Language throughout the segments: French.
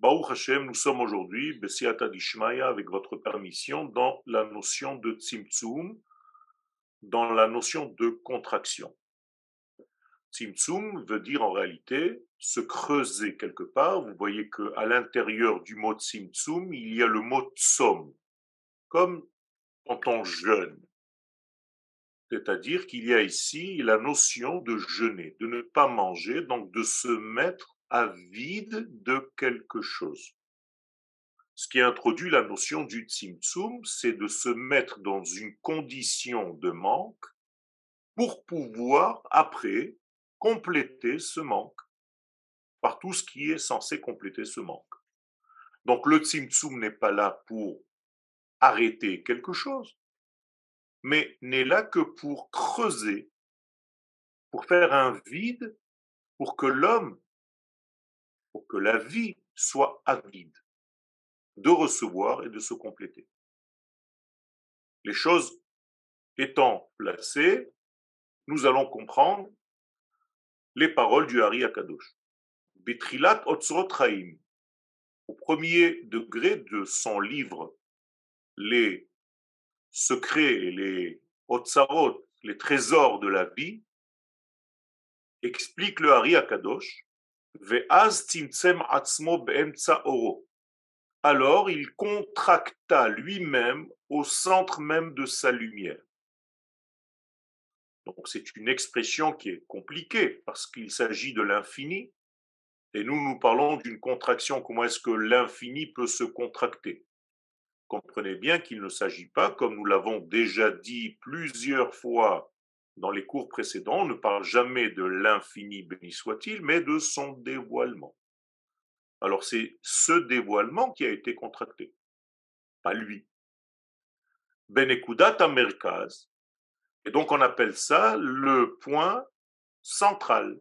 Baruch Hashem, nous sommes aujourd'hui, Bessiata Dishmaya, avec votre permission, dans la notion de Tzimtzum, dans la notion de contraction. Tzimtzum veut dire en réalité se creuser quelque part. Vous voyez qu'à l'intérieur du mot Tzimtzum, il y a le mot Tsom, comme quand on jeûne. C'est-à-dire qu'il y a ici la notion de jeûner, de ne pas manger, donc de se mettre à vide de quelque chose. Ce qui introduit la notion du tzimtzum, c'est de se mettre dans une condition de manque pour pouvoir après compléter ce manque par tout ce qui est censé compléter ce manque. Donc le tzimtzum n'est pas là pour arrêter quelque chose, mais n'est là que pour creuser, pour faire un vide, pour que l'homme pour que la vie soit avide de recevoir et de se compléter. Les choses étant placées, nous allons comprendre les paroles du Hari Akadosh. Betrilat Otzrot au premier degré de son livre, les secrets et les Otsarot, les trésors de la vie, explique le Hari Akadosh alors il contracta lui-même au centre même de sa lumière. Donc c'est une expression qui est compliquée parce qu'il s'agit de l'infini. Et nous, nous parlons d'une contraction. Comment est-ce que l'infini peut se contracter? Comprenez bien qu'il ne s'agit pas, comme nous l'avons déjà dit plusieurs fois dans les cours précédents, on ne parle jamais de l'infini, béni soit-il, mais de son dévoilement. Alors c'est ce dévoilement qui a été contracté, pas lui. Benekudat Merkaz. Et donc on appelle ça le point central.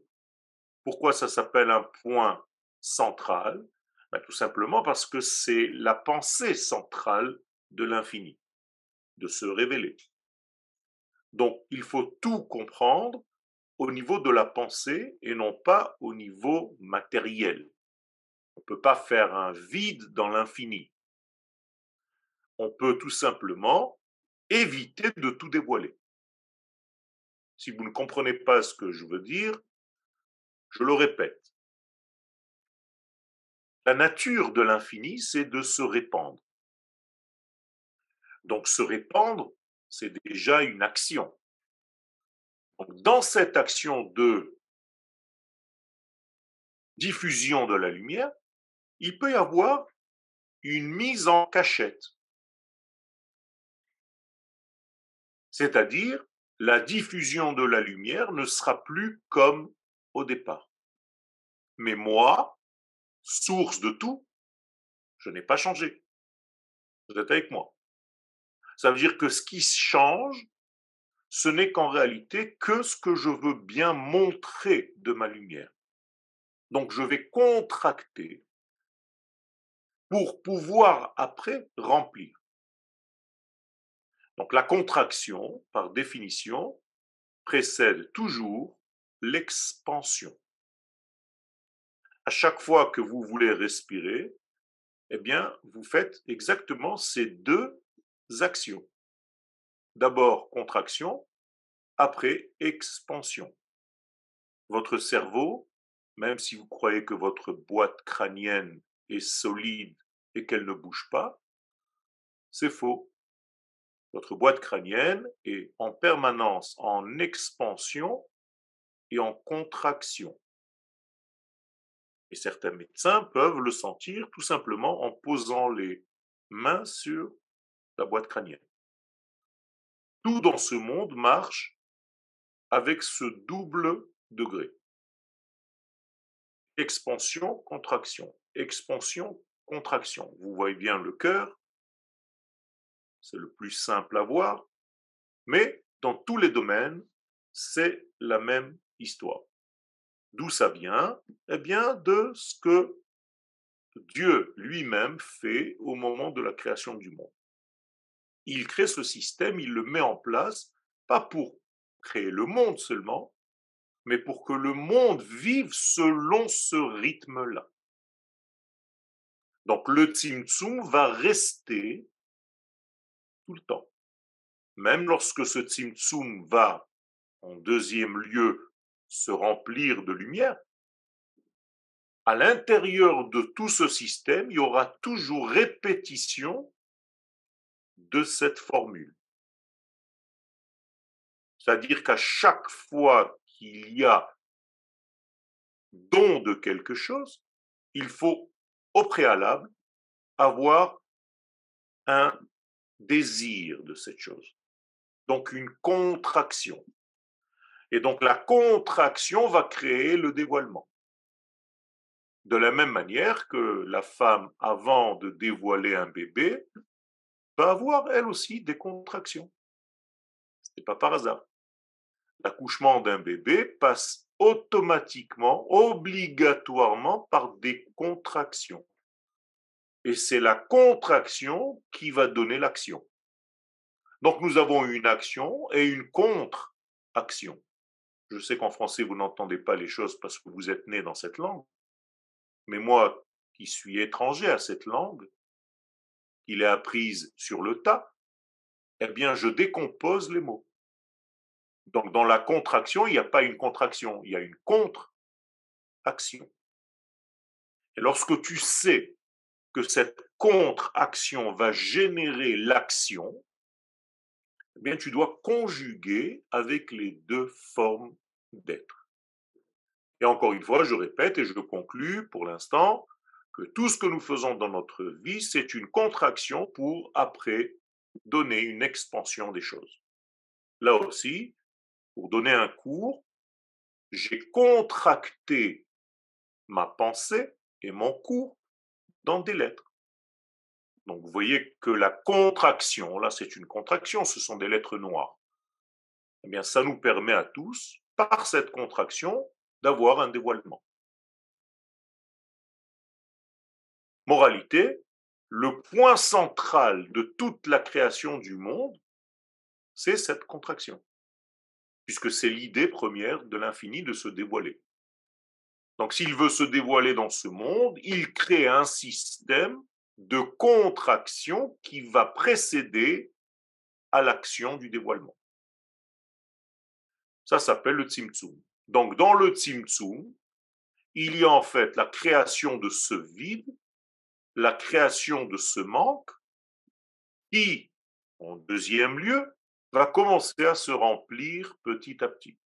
Pourquoi ça s'appelle un point central? Ben, Tout simplement parce que c'est la pensée centrale de l'infini, de se révéler. Donc, il faut tout comprendre au niveau de la pensée et non pas au niveau matériel. On ne peut pas faire un vide dans l'infini. On peut tout simplement éviter de tout dévoiler. Si vous ne comprenez pas ce que je veux dire, je le répète. La nature de l'infini, c'est de se répandre. Donc se répandre, c'est déjà une action. dans cette action de diffusion de la lumière, il peut y avoir une mise en cachette. C'est-à-dire, la diffusion de la lumière ne sera plus comme au départ. Mais moi, source de tout, je n'ai pas changé. Vous êtes avec moi. Ça veut dire que ce qui change, ce n'est qu'en réalité que ce que je veux bien montrer de ma lumière. Donc je vais contracter pour pouvoir après remplir. Donc la contraction, par définition, précède toujours l'expansion. À chaque fois que vous voulez respirer, eh bien, vous faites exactement ces deux actions. D'abord contraction, après expansion. Votre cerveau, même si vous croyez que votre boîte crânienne est solide et qu'elle ne bouge pas, c'est faux. Votre boîte crânienne est en permanence en expansion et en contraction. Et certains médecins peuvent le sentir tout simplement en posant les mains sur la boîte crânienne. Tout dans ce monde marche avec ce double degré. Expansion, contraction. Expansion, contraction. Vous voyez bien le cœur, c'est le plus simple à voir, mais dans tous les domaines, c'est la même histoire. D'où ça vient? Eh bien, de ce que Dieu lui-même fait au moment de la création du monde il crée ce système, il le met en place, pas pour créer le monde seulement, mais pour que le monde vive selon ce rythme-là. Donc le Tzimtzum va rester tout le temps. Même lorsque ce Tzimtzum va, en deuxième lieu, se remplir de lumière, à l'intérieur de tout ce système, il y aura toujours répétition de cette formule. C'est-à-dire qu'à chaque fois qu'il y a don de quelque chose, il faut au préalable avoir un désir de cette chose. Donc une contraction. Et donc la contraction va créer le dévoilement. De la même manière que la femme, avant de dévoiler un bébé, va avoir elle aussi des contractions. Ce n'est pas par hasard. L'accouchement d'un bébé passe automatiquement, obligatoirement par des contractions. Et c'est la contraction qui va donner l'action. Donc nous avons une action et une contre-action. Je sais qu'en français, vous n'entendez pas les choses parce que vous êtes né dans cette langue. Mais moi, qui suis étranger à cette langue, qui l'ai apprise sur le tas, eh bien, je décompose les mots. Donc, dans la contraction, il n'y a pas une contraction, il y a une contre-action. Et lorsque tu sais que cette contre-action va générer l'action, eh bien, tu dois conjuguer avec les deux formes d'être. Et encore une fois, je répète et je conclus pour l'instant que tout ce que nous faisons dans notre vie, c'est une contraction pour après donner une expansion des choses. Là aussi, pour donner un cours, j'ai contracté ma pensée et mon cours dans des lettres. Donc vous voyez que la contraction, là c'est une contraction, ce sont des lettres noires. Eh bien ça nous permet à tous, par cette contraction, d'avoir un dévoilement. Moralité, le point central de toute la création du monde, c'est cette contraction, puisque c'est l'idée première de l'infini de se dévoiler. Donc s'il veut se dévoiler dans ce monde, il crée un système de contraction qui va précéder à l'action du dévoilement. Ça s'appelle le Tzimtzum. Donc dans le Tzimtzum, il y a en fait la création de ce vide, la création de ce manque, qui, en deuxième lieu, va commencer à se remplir petit à petit.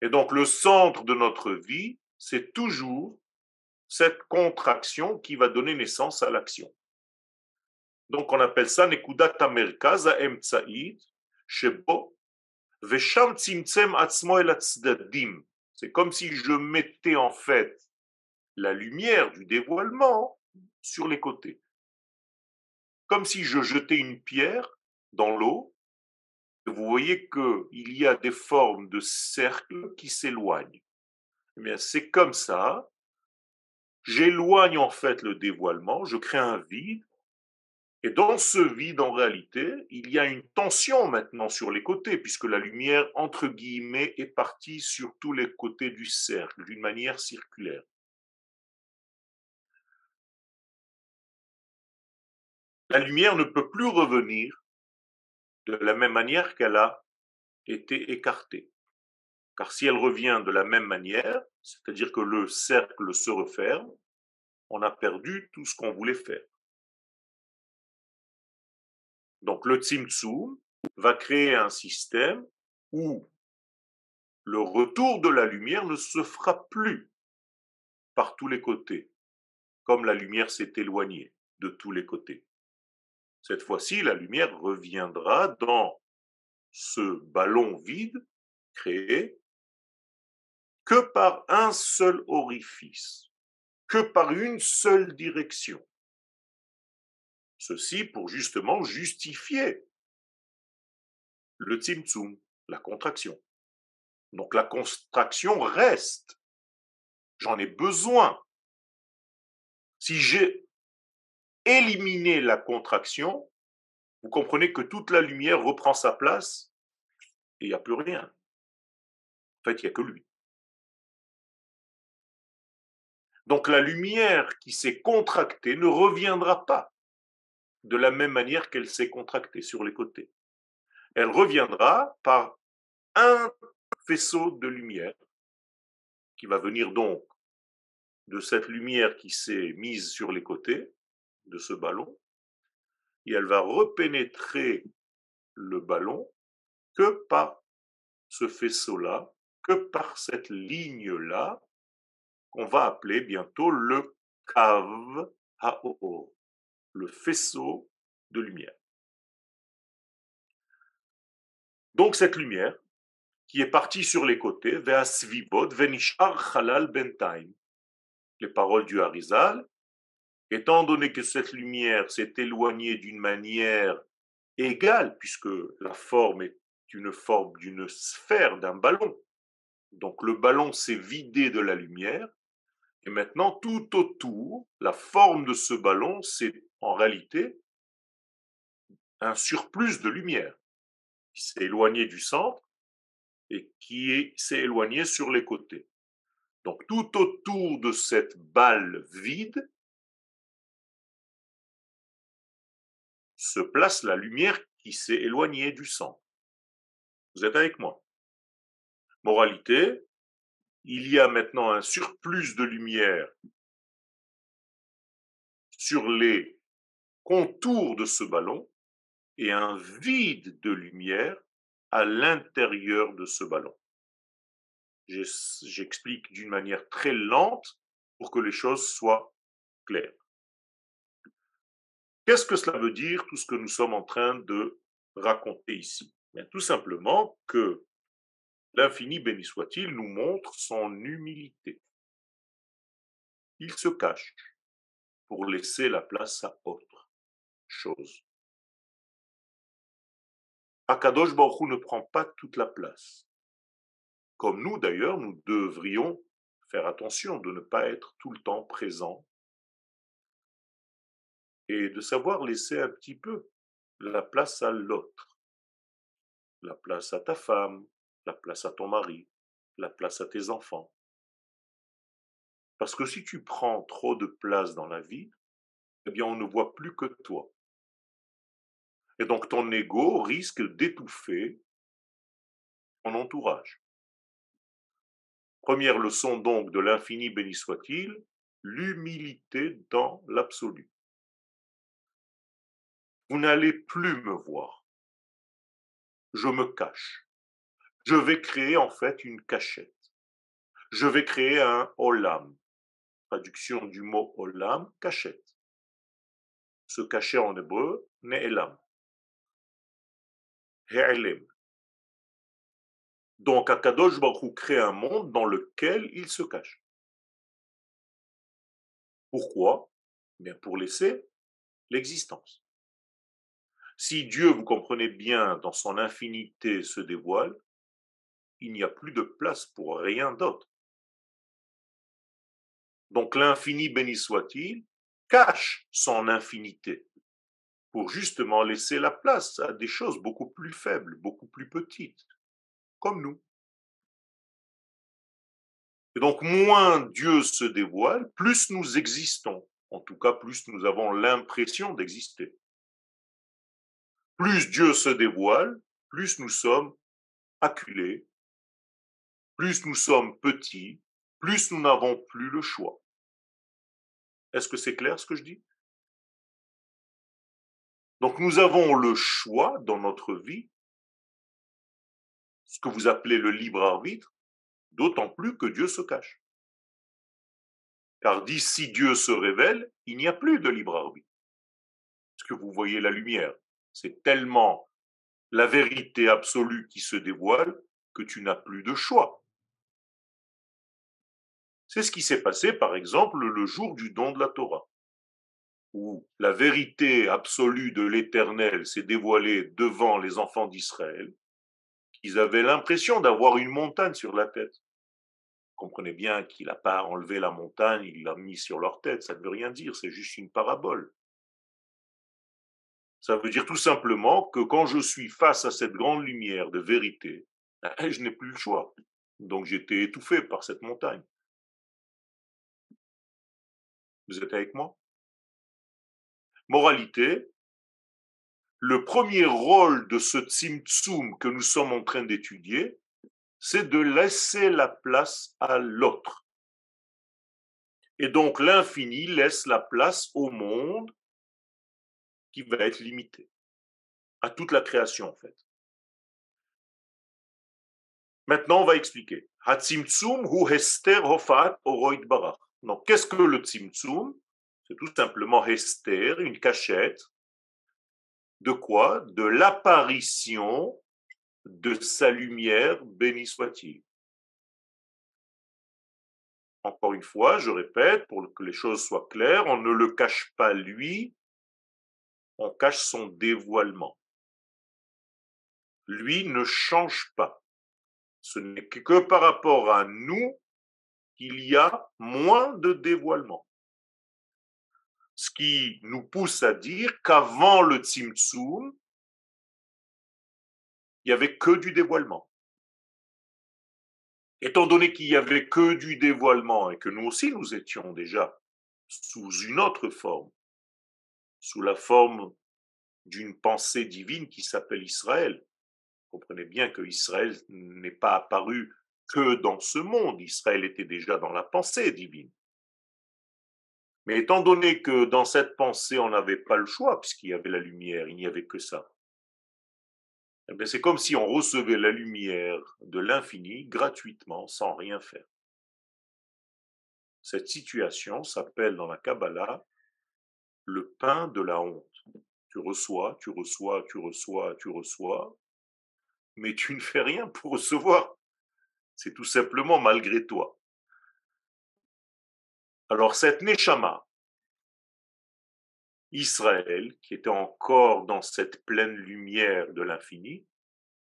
Et donc le centre de notre vie, c'est toujours cette contraction qui va donner naissance à l'action. Donc on appelle ça Nekudat Amerkaz Emtsaïd, Shebo, Vesham Tzimtzem Atzmo El C'est comme si je mettais en fait la lumière du dévoilement sur les côtés. Comme si je jetais une pierre dans l'eau vous voyez qu'il y a des formes de cercles qui s'éloignent. Eh bien, c'est comme ça. J'éloigne en fait le dévoilement, je crée un vide. Et dans ce vide, en réalité, il y a une tension maintenant sur les côtés, puisque la lumière, entre guillemets, est partie sur tous les côtés du cercle, d'une manière circulaire. La lumière ne peut plus revenir de la même manière qu'elle a été écartée. Car si elle revient de la même manière, c'est-à-dire que le cercle se referme, on a perdu tout ce qu'on voulait faire. Donc le Tzimtzum va créer un système où le retour de la lumière ne se fera plus par tous les côtés, comme la lumière s'est éloignée de tous les côtés. Cette fois-ci, la lumière reviendra dans ce ballon vide créé que par un seul orifice, que par une seule direction. Ceci pour justement justifier le tzimtzum, la contraction. Donc la contraction reste. J'en ai besoin. Si j'ai éliminer la contraction, vous comprenez que toute la lumière reprend sa place et il n'y a plus rien. En fait, il n'y a que lui. Donc la lumière qui s'est contractée ne reviendra pas de la même manière qu'elle s'est contractée sur les côtés. Elle reviendra par un faisceau de lumière qui va venir donc de cette lumière qui s'est mise sur les côtés de ce ballon, et elle va repénétrer le ballon que par ce faisceau-là, que par cette ligne-là, qu'on va appeler bientôt le kav ha'or, le faisceau de lumière. Donc cette lumière, qui est partie sur les côtés, ve'asvibot ve'nishar halal bentaim, les paroles du Harizal, étant donné que cette lumière s'est éloignée d'une manière égale, puisque la forme est une forme d'une sphère, d'un ballon. Donc le ballon s'est vidé de la lumière, et maintenant tout autour, la forme de ce ballon, c'est en réalité un surplus de lumière qui s'est éloigné du centre et qui s'est éloigné sur les côtés. Donc tout autour de cette balle vide se place la lumière qui s'est éloignée du centre. Vous êtes avec moi Moralité, il y a maintenant un surplus de lumière sur les contours de ce ballon et un vide de lumière à l'intérieur de ce ballon. J'explique d'une manière très lente pour que les choses soient claires. Qu'est-ce que cela veut dire, tout ce que nous sommes en train de raconter ici? Tout simplement que l'infini, béni soit-il, nous montre son humilité. Il se cache pour laisser la place à autre chose. Akadosh Baruch ne prend pas toute la place. Comme nous d'ailleurs, nous devrions faire attention de ne pas être tout le temps présents et de savoir laisser un petit peu la place à l'autre, la place à ta femme, la place à ton mari, la place à tes enfants. Parce que si tu prends trop de place dans la vie, eh bien on ne voit plus que toi. Et donc ton ego risque d'étouffer ton entourage. Première leçon donc de l'infini béni soit-il, l'humilité dans l'absolu. Vous n'allez plus me voir. Je me cache. Je vais créer en fait une cachette. Je vais créer un olam. Traduction du mot olam, cachette. Ce cachet en hébreu, ne'elam. Donc Akadosh Baruch crée un monde dans lequel il se cache. Pourquoi? Bien pour laisser l'existence. Si Dieu, vous comprenez bien, dans son infinité se dévoile, il n'y a plus de place pour rien d'autre. Donc l'infini béni soit-il cache son infinité pour justement laisser la place à des choses beaucoup plus faibles, beaucoup plus petites, comme nous. Et donc, moins Dieu se dévoile, plus nous existons. En tout cas, plus nous avons l'impression d'exister. Plus Dieu se dévoile, plus nous sommes acculés, plus nous sommes petits, plus nous n'avons plus le choix. Est-ce que c'est clair ce que je dis? Donc nous avons le choix dans notre vie, ce que vous appelez le libre arbitre, d'autant plus que Dieu se cache. Car d'ici Dieu se révèle, il n'y a plus de libre arbitre. Parce que vous voyez la lumière? C'est tellement la vérité absolue qui se dévoile que tu n'as plus de choix. C'est ce qui s'est passé, par exemple, le jour du don de la Torah où la vérité absolue de l'Éternel s'est dévoilée devant les enfants d'Israël, ils avaient l'impression d'avoir une montagne sur la tête. comprenez bien qu'il n'a pas enlevé la montagne, il l'a mis sur leur tête, ça ne veut rien dire, c'est juste une parabole. Ça veut dire tout simplement que quand je suis face à cette grande lumière de vérité, je n'ai plus le choix. Donc j'étais étouffé par cette montagne. Vous êtes avec moi? Moralité, le premier rôle de ce Tzimtzum que nous sommes en train d'étudier, c'est de laisser la place à l'autre. Et donc l'infini laisse la place au monde qui va être limité, à toute la création en fait. Maintenant, on va expliquer. hu hester hofat Donc, qu'est-ce que le tzimtzum? C'est tout simplement hester, une cachette. De quoi? De l'apparition de sa lumière, béni soit-il. Encore une fois, je répète, pour que les choses soient claires, on ne le cache pas lui, on cache son dévoilement. Lui ne change pas. Ce n'est que par rapport à nous qu'il y a moins de dévoilement. Ce qui nous pousse à dire qu'avant le Tzimtzum, il n'y avait que du dévoilement. Étant donné qu'il n'y avait que du dévoilement et que nous aussi nous étions déjà sous une autre forme, sous la forme d'une pensée divine qui s'appelle Israël. Comprenez bien que Israël n'est pas apparu que dans ce monde, Israël était déjà dans la pensée divine. Mais étant donné que dans cette pensée, on n'avait pas le choix, puisqu'il y avait la lumière, il n'y avait que ça, eh c'est comme si on recevait la lumière de l'infini gratuitement, sans rien faire. Cette situation s'appelle dans la Kabbalah le pain de la honte. Tu reçois, tu reçois, tu reçois, tu reçois, mais tu ne fais rien pour recevoir. C'est tout simplement malgré toi. Alors cette Neshama, Israël, qui était encore dans cette pleine lumière de l'infini,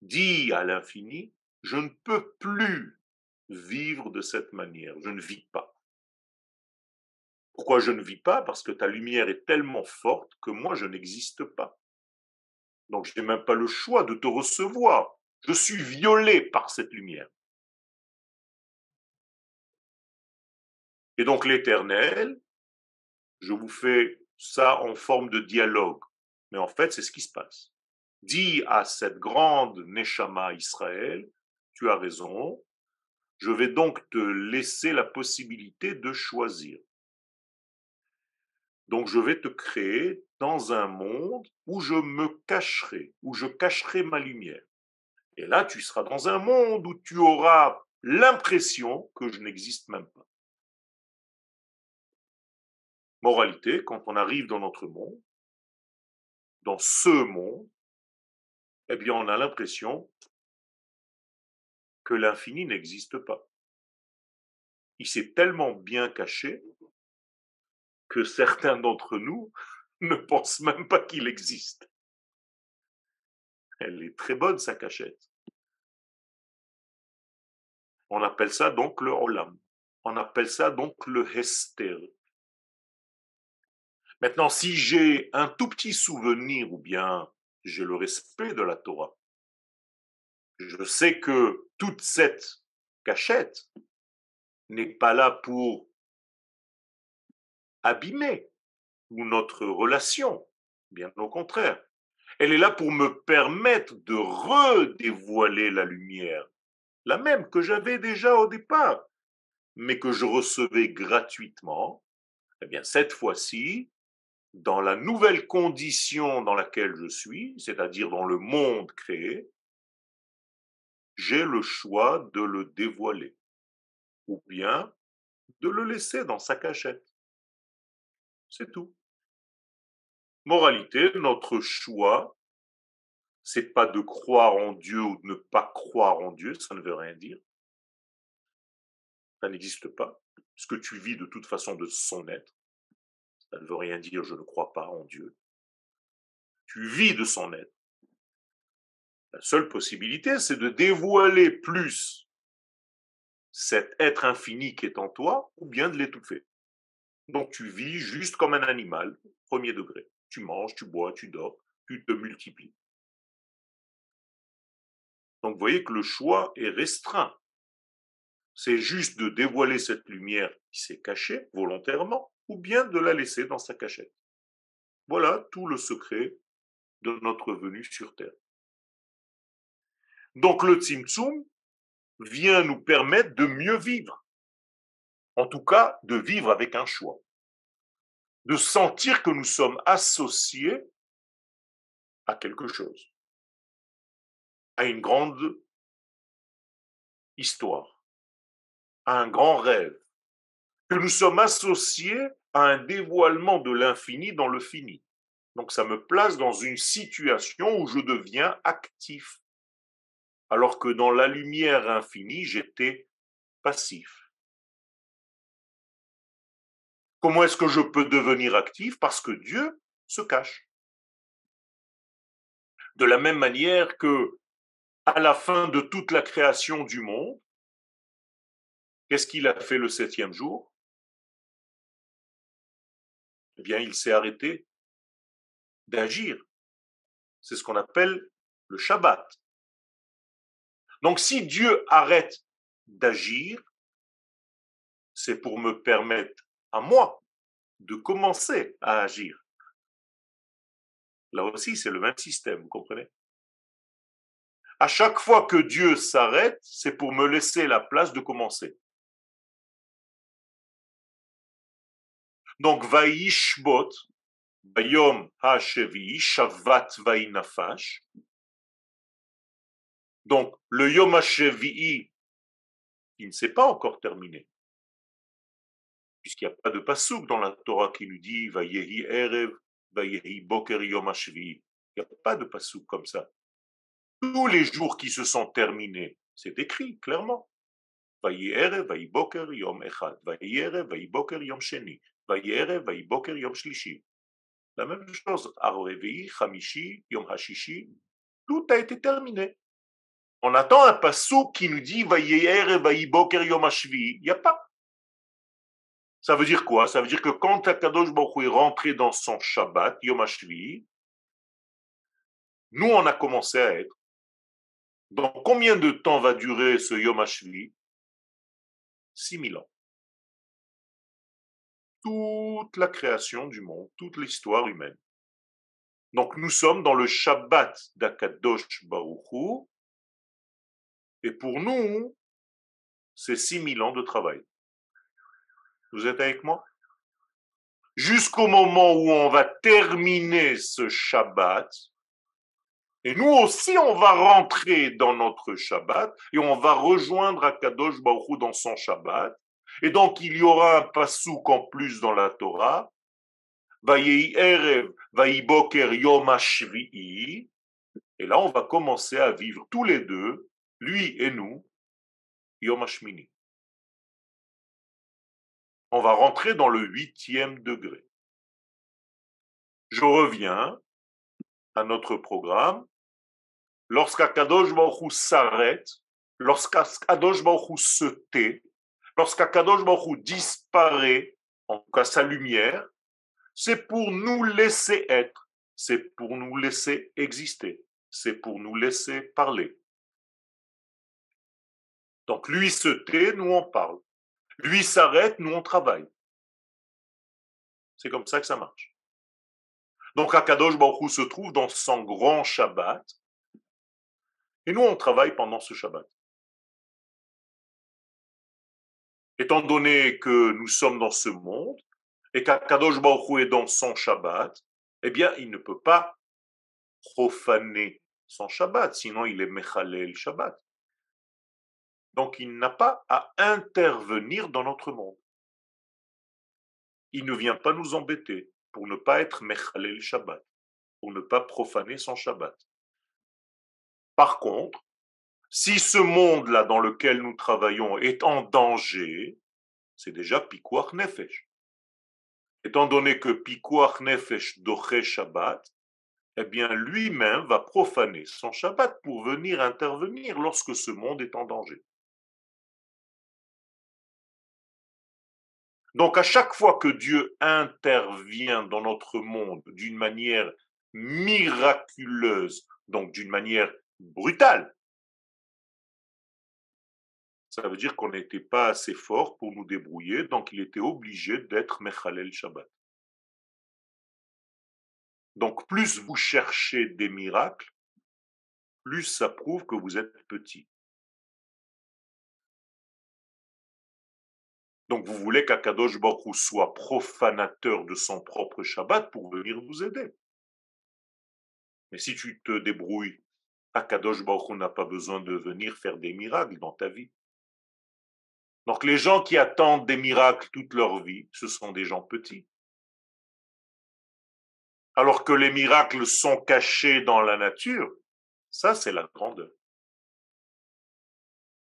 dit à l'infini, je ne peux plus vivre de cette manière, je ne vis pas. Pourquoi je ne vis pas? Parce que ta lumière est tellement forte que moi, je n'existe pas. Donc, je n'ai même pas le choix de te recevoir. Je suis violé par cette lumière. Et donc, l'éternel, je vous fais ça en forme de dialogue. Mais en fait, c'est ce qui se passe. Dis à cette grande Neshama Israël, tu as raison, je vais donc te laisser la possibilité de choisir. Donc je vais te créer dans un monde où je me cacherai, où je cacherai ma lumière. Et là, tu seras dans un monde où tu auras l'impression que je n'existe même pas. Moralité, quand on arrive dans notre monde, dans ce monde, eh bien, on a l'impression que l'infini n'existe pas. Il s'est tellement bien caché que certains d'entre nous ne pensent même pas qu'il existe. Elle est très bonne, sa cachette. On appelle ça donc le Olam. On appelle ça donc le Hester. Maintenant, si j'ai un tout petit souvenir ou bien j'ai le respect de la Torah, je sais que toute cette cachette n'est pas là pour abîmer ou notre relation, bien au contraire. Elle est là pour me permettre de redévoiler la lumière, la même que j'avais déjà au départ, mais que je recevais gratuitement. Eh bien, cette fois-ci, dans la nouvelle condition dans laquelle je suis, c'est-à-dire dans le monde créé, j'ai le choix de le dévoiler ou bien de le laisser dans sa cachette. C'est tout. Moralité, notre choix, c'est pas de croire en Dieu ou de ne pas croire en Dieu, ça ne veut rien dire. Ça n'existe pas, ce que tu vis de toute façon de son être. Ça ne veut rien dire je ne crois pas en Dieu. Tu vis de son être. La seule possibilité, c'est de dévoiler plus cet être infini qui est en toi, ou bien de l'étouffer. Donc tu vis juste comme un animal, premier degré. Tu manges, tu bois, tu dors, tu te multiplies. Donc vous voyez que le choix est restreint. C'est juste de dévoiler cette lumière qui s'est cachée volontairement ou bien de la laisser dans sa cachette. Voilà tout le secret de notre venue sur Terre. Donc le Tzimtzum vient nous permettre de mieux vivre. En tout cas, de vivre avec un choix. De sentir que nous sommes associés à quelque chose, à une grande histoire, à un grand rêve, que nous sommes associés à un dévoilement de l'infini dans le fini. Donc ça me place dans une situation où je deviens actif, alors que dans la lumière infinie, j'étais passif. Comment est-ce que je peux devenir actif Parce que Dieu se cache? De la même manière que à la fin de toute la création du monde, qu'est-ce qu'il a fait le septième jour? Eh bien, il s'est arrêté d'agir. C'est ce qu'on appelle le Shabbat. Donc si Dieu arrête d'agir, c'est pour me permettre à moi de commencer à agir. Là aussi, c'est le même système, vous comprenez? À chaque fois que Dieu s'arrête, c'est pour me laisser la place de commencer. Donc, Vaishbot, Bayom HaShevi, Shavat Vainafash. Donc, le Yom HaShevi, il ne s'est pas encore terminé. Puisqu'il n'y a pas de pasouk dans la Torah qui nous dit Vayehi Erev, Vayehi Boker Yom. Il n'y a pas de pasouk comme ça. Tous les jours qui se sont terminés, c'est écrit clairement. Vayehi Erev, Vayehi Boker Yom Echad, Vayehi Erev, Vayehi Boker Yom Sheni, Vayehi Erev, Vayehi Boker Yom Shlishi. La même chose, Arorevi, Hamishi, Yom Hashishi, tout a été terminé. On attend un passou qui nous dit Vayeher et Boker Yom Hashvi. Il n'y a pas. Ça veut dire quoi? Ça veut dire que quand Akadosh Baruch est rentré dans son Shabbat, Yom Hashvi, nous on a commencé à être. Dans combien de temps va durer ce Yom Hashvi? 6000 ans toute la création du monde, toute l'histoire humaine. Donc nous sommes dans le Shabbat d'Akadosh Baruchu, et pour nous, c'est 6000 ans de travail. Vous êtes avec moi? Jusqu'au moment où on va terminer ce Shabbat, et nous aussi, on va rentrer dans notre Shabbat, et on va rejoindre Akadosh Baruch dans son Shabbat, et donc, il y aura un pasouk en plus dans la Torah. Et là, on va commencer à vivre tous les deux, lui et nous, Yom On va rentrer dans le huitième degré. Je reviens à notre programme. Lorsqu'Akadosh Baruch s'arrête, lorsqu'Akadosh Baruch se tait, lorsqu'Akadosh Baruch disparaît, en tout cas sa lumière, c'est pour nous laisser être, c'est pour nous laisser exister, c'est pour nous laisser parler. Donc lui se tait, nous on parle. Lui s'arrête, nous on travaille. C'est comme ça que ça marche. Donc Akadosh Baruch se trouve dans son grand Shabbat, et nous on travaille pendant ce Shabbat. étant donné que nous sommes dans ce monde et qu'Akadosh Baruch est dans son Shabbat, eh bien, il ne peut pas profaner son Shabbat, sinon il est Mechalel Shabbat. Donc il n'a pas à intervenir dans notre monde. Il ne vient pas nous embêter pour ne pas être Mechalel Shabbat, pour ne pas profaner son Shabbat. Par contre, si ce monde-là dans lequel nous travaillons est en danger, c'est déjà Pikuach Nefesh. Étant donné que Pikuach Nefesh doche Shabbat, eh bien lui-même va profaner son Shabbat pour venir intervenir lorsque ce monde est en danger. Donc à chaque fois que Dieu intervient dans notre monde d'une manière miraculeuse, donc d'une manière brutale, Ça veut dire qu'on n'était pas assez fort pour nous débrouiller, donc il était obligé d'être Mechalel Shabbat. Donc plus vous cherchez des miracles, plus ça prouve que vous êtes petit. Donc vous voulez qu'Akadosh Baruch soit profanateur de son propre Shabbat pour venir vous aider. Mais si tu te débrouilles, Akadosh Baruch n'a pas besoin de venir faire des miracles dans ta vie. Donc les gens qui attendent des miracles toute leur vie, ce sont des gens petits. Alors que les miracles sont cachés dans la nature, ça c'est la grandeur.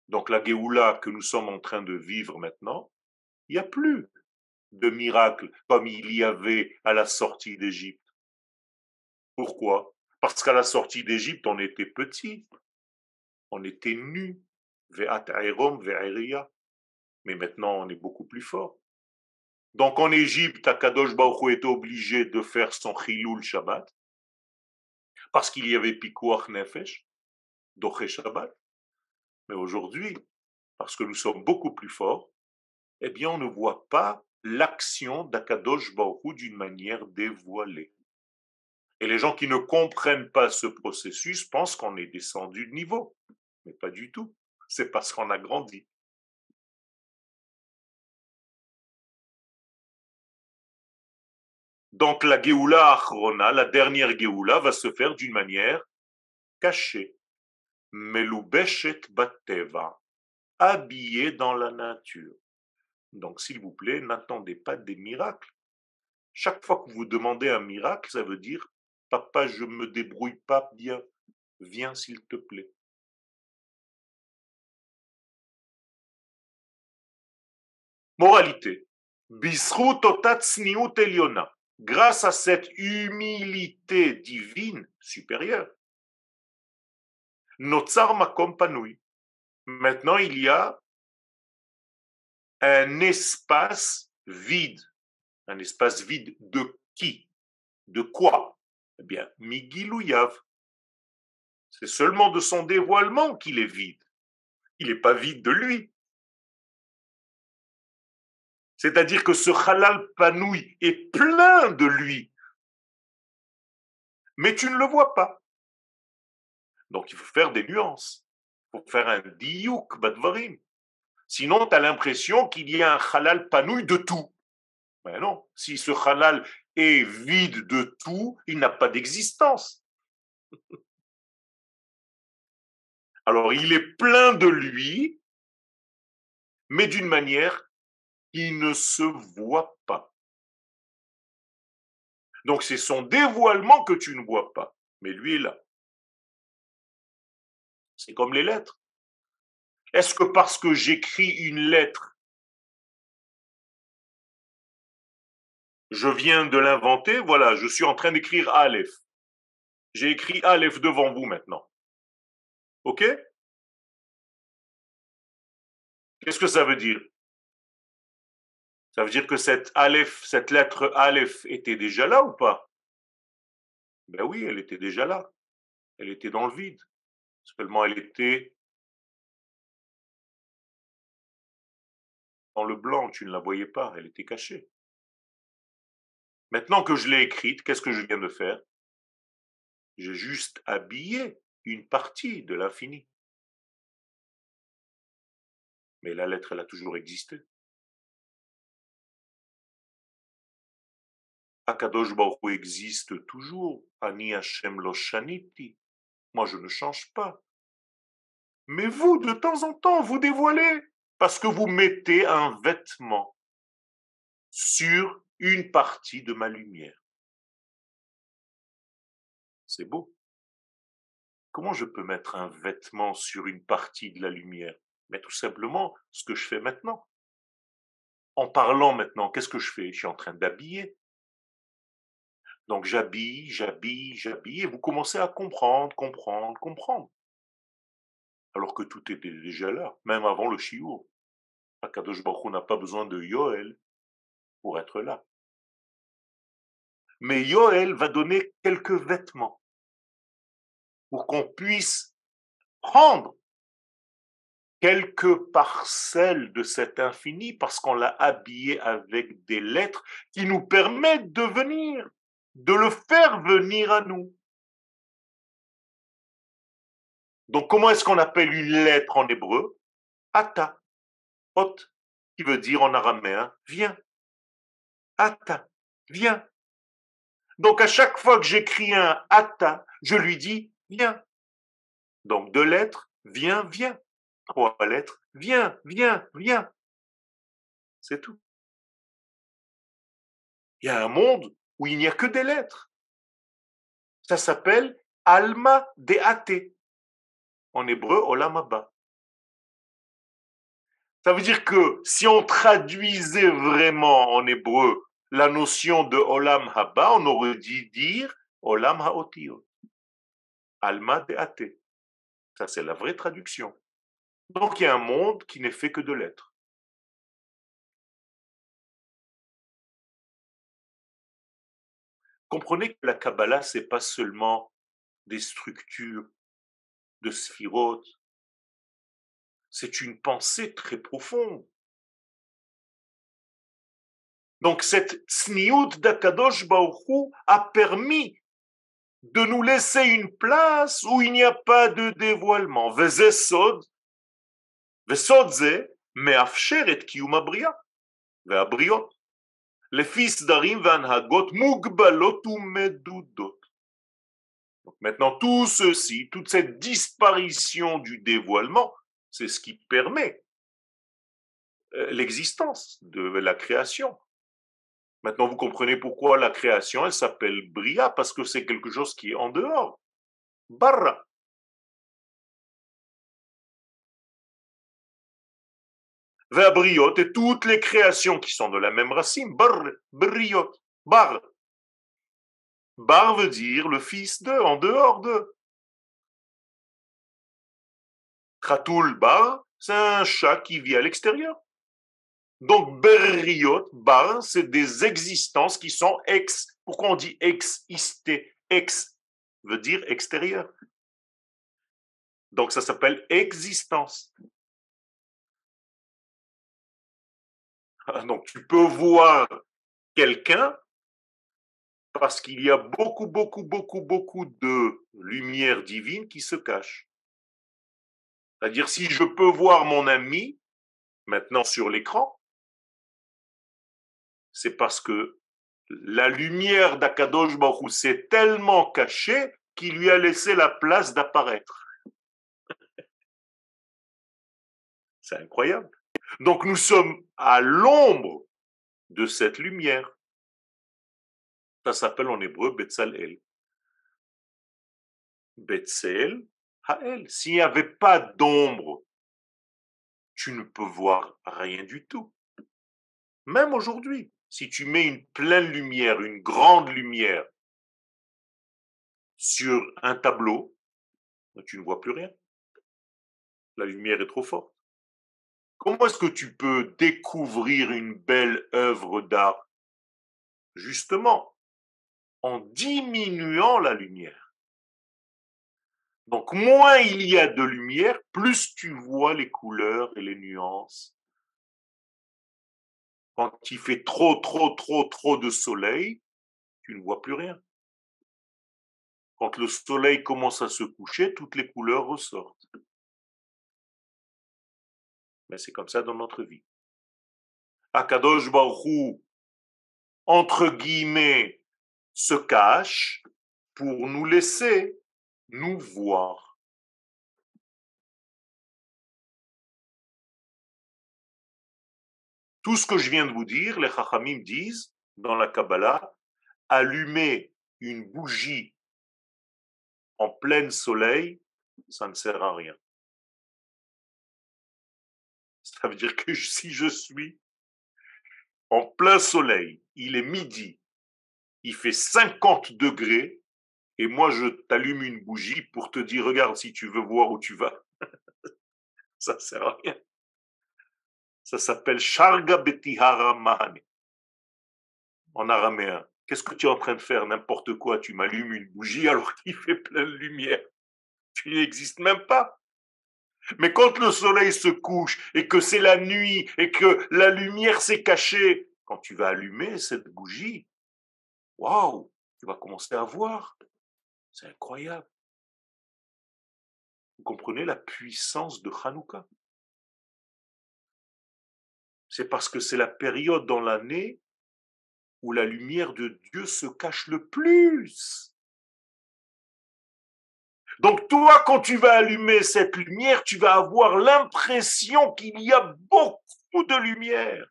Donc la Géoula que nous sommes en train de vivre maintenant, il n'y a plus de miracles comme il y avait à la sortie d'Égypte. Pourquoi? Parce qu'à la sortie d'Égypte, on était petit, on était nu, mais maintenant on est beaucoup plus fort. Donc en Égypte, Akadosh Baruch était obligé de faire son Chilul Shabbat, parce qu'il y avait Pikuach Nefesh, Doche Shabbat. Mais aujourd'hui, parce que nous sommes beaucoup plus forts, eh bien on ne voit pas l'action d'Akadosh Baruch d'une manière dévoilée. Et les gens qui ne comprennent pas ce processus pensent qu'on est descendu de niveau. Mais pas du tout. C'est parce qu'on a grandi. Donc la Géoula Achrona, la dernière Géoula, va se faire d'une manière cachée. Meloubeshet Bateva, habillée dans la nature. Donc s'il vous plaît, n'attendez pas des miracles. Chaque fois que vous demandez un miracle, ça veut dire Papa, je me débrouille pas bien, viens s'il te plaît. Moralité. Grâce à cette humilité divine supérieure, Notsar Makom Maintenant, il y a un espace vide. Un espace vide de qui? De quoi? Eh bien, Migilouyav. C'est seulement de son dévoilement qu'il est vide. Il n'est pas vide de lui. C'est-à-dire que ce halal panoui est plein de lui. Mais tu ne le vois pas. Donc il faut faire des nuances. Il faut faire un diouk badvarim. Sinon, tu as l'impression qu'il y a un halal panouille de tout. Mais non, si ce halal est vide de tout, il n'a pas d'existence. Alors, il est plein de lui, mais d'une manière il ne se voit pas. Donc c'est son dévoilement que tu ne vois pas, mais lui est là. C'est comme les lettres. Est-ce que parce que j'écris une lettre, je viens de l'inventer? Voilà, je suis en train d'écrire Aleph. J'ai écrit Aleph devant vous maintenant. OK? Qu'est-ce que ça veut dire? Ça veut dire que cette lettre Aleph était déjà là ou pas? Ben oui, elle était déjà là. Elle était dans le vide. Seulement elle était dans le blanc, tu ne la voyais pas, elle était cachée. Maintenant que je l'ai écrite, qu'est-ce que je viens de faire? J'ai juste habillé une partie de l'infini. Mais la lettre, elle a toujours existé. Akadosh Baruch existe toujours. Ani Hashem lo Moi, je ne change pas. Mais vous, de temps en temps, vous dévoilez parce que vous mettez un vêtement sur une partie de ma lumière. C'est beau. Comment je peux mettre un vêtement sur une partie de la lumière? Mais tout simplement ce que je fais maintenant. En parlant maintenant, qu'est-ce que je fais? Je suis en train d'habiller. Donc j'habille, j'habille, j'habille, et vous commencez à comprendre, comprendre, comprendre. Alors que tout était déjà là, même avant le shiur. Akadosh Baruch n'a pas besoin de Yoel pour être là. Mais Yoel va donner quelques vêtements pour qu'on puisse prendre quelques parcelles de cet infini parce qu'on l'a habillé avec des lettres qui nous permettent de venir, de le faire venir à nous. Donc comment est-ce qu'on appelle une lettre en hébreu? Ata, ot, qui veut dire en araméen viens. Ata, viens. Donc à chaque fois que j'écris un ata, je lui dis viens. Donc deux lettres, viens, viens. Trois lettres, viens, viens, viens. C'est tout. Il y a un monde où il n'y a que des lettres. Ça s'appelle Alma de En hébreu, Olam Abba. Ça veut dire que si on traduisait vraiment en hébreu la notion de Olam Haba, on aurait dû dire Olam Haotiot. Alma de Ça, c'est la vraie traduction. Donc, il y a un monde qui n'est fait que de lettres. Comprenez que la Kabbalah, c'est pas seulement des structures de Sphirot. C'est une pensée très profonde. Donc cette tsniout d'Akadosh Baoru a permis de nous laisser une place où il n'y a pas de dévoilement. Vezesod, Vesodze, Meafsher et Kiyumabria, Veabriot. Les fils d'Arim Van Hagot, Mugbalot ou Medudot. Maintenant, tout ceci, toute cette disparition du dévoilement, c'est ce qui permet euh, l'existence de la création. Maintenant, vous comprenez pourquoi la création, elle s'appelle Bria, parce que c'est quelque chose qui est en dehors. Barra. Briot et toutes les créations qui sont de la même racine. Bar, briot, bar. Bar veut dire le fils de, en dehors de. Khatoul bar, c'est un chat qui vit à l'extérieur. Donc berriot, bar, c'est des existences qui sont ex. Pourquoi on dit ex, ex veut dire extérieur. Donc ça s'appelle existence. Donc tu peux voir quelqu'un parce qu'il y a beaucoup, beaucoup, beaucoup, beaucoup de lumière divine qui se cache. C'est-à-dire, si je peux voir mon ami maintenant sur l'écran, c'est parce que la lumière d'Akadosh Baruch s'est tellement cachée qu'il lui a laissé la place d'apparaître. C'est incroyable. Donc nous sommes à l'ombre de cette lumière. Ça s'appelle en hébreu Betzalel. Betzel s'il n'y avait pas d'ombre, tu ne peux voir rien du tout. Même aujourd'hui, si tu mets une pleine lumière, une grande lumière sur un tableau, ben, tu ne vois plus rien. La lumière est trop forte. Comment est-ce que tu peux découvrir une belle œuvre d'art? Justement, en diminuant la lumière. Donc moins il y a de lumière, plus tu vois les couleurs et les nuances. Quand il fait trop, trop, trop, trop de soleil, tu ne vois plus rien. Quand le soleil commence à se coucher, toutes les couleurs ressortent. Mais c'est comme ça dans notre vie. Akadosh entre guillemets, se cache pour nous laisser nous voir. Tout ce que je viens de vous dire, les Chachamim disent dans la Kabbalah, allumer une bougie en plein soleil, ça ne sert à rien. Ça veut dire que si je suis en plein soleil, il est midi, il fait 50 degrés, et moi je t'allume une bougie pour te dire regarde si tu veux voir où tu vas. Ça sert à rien. Ça s'appelle Sharga Betihara Mahane en araméen. Qu'est-ce que tu es en train de faire? N'importe quoi. Tu m'allumes une bougie alors qu'il fait plein de lumière. Tu n'existes même pas. Mais quand le soleil se couche et que c'est la nuit et que la lumière s'est cachée, quand tu vas allumer cette bougie, waouh, tu vas commencer à voir. C'est incroyable. Vous comprenez la puissance de Hanouka? C'est parce que c'est la période dans l'année où la lumière de Dieu se cache le plus. Donc toi, quand tu vas allumer cette lumière, tu vas avoir l'impression qu'il y a beaucoup de lumière.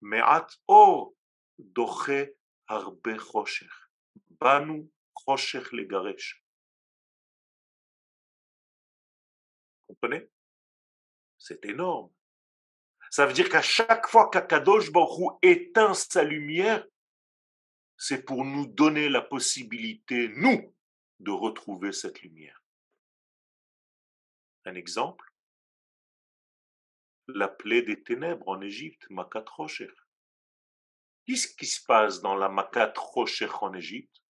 Mais at oh, doche harbe banu le garesh. Comprenez C'est énorme. Ça veut dire qu'à chaque fois qu'Akadosh Baruch éteint sa lumière, c'est pour nous donner la possibilité, nous, de retrouver cette lumière. Un exemple, la plaie des ténèbres en Égypte, Makat Rocher. Qu'est-ce qui se passe dans la Makat Rocher en Égypte?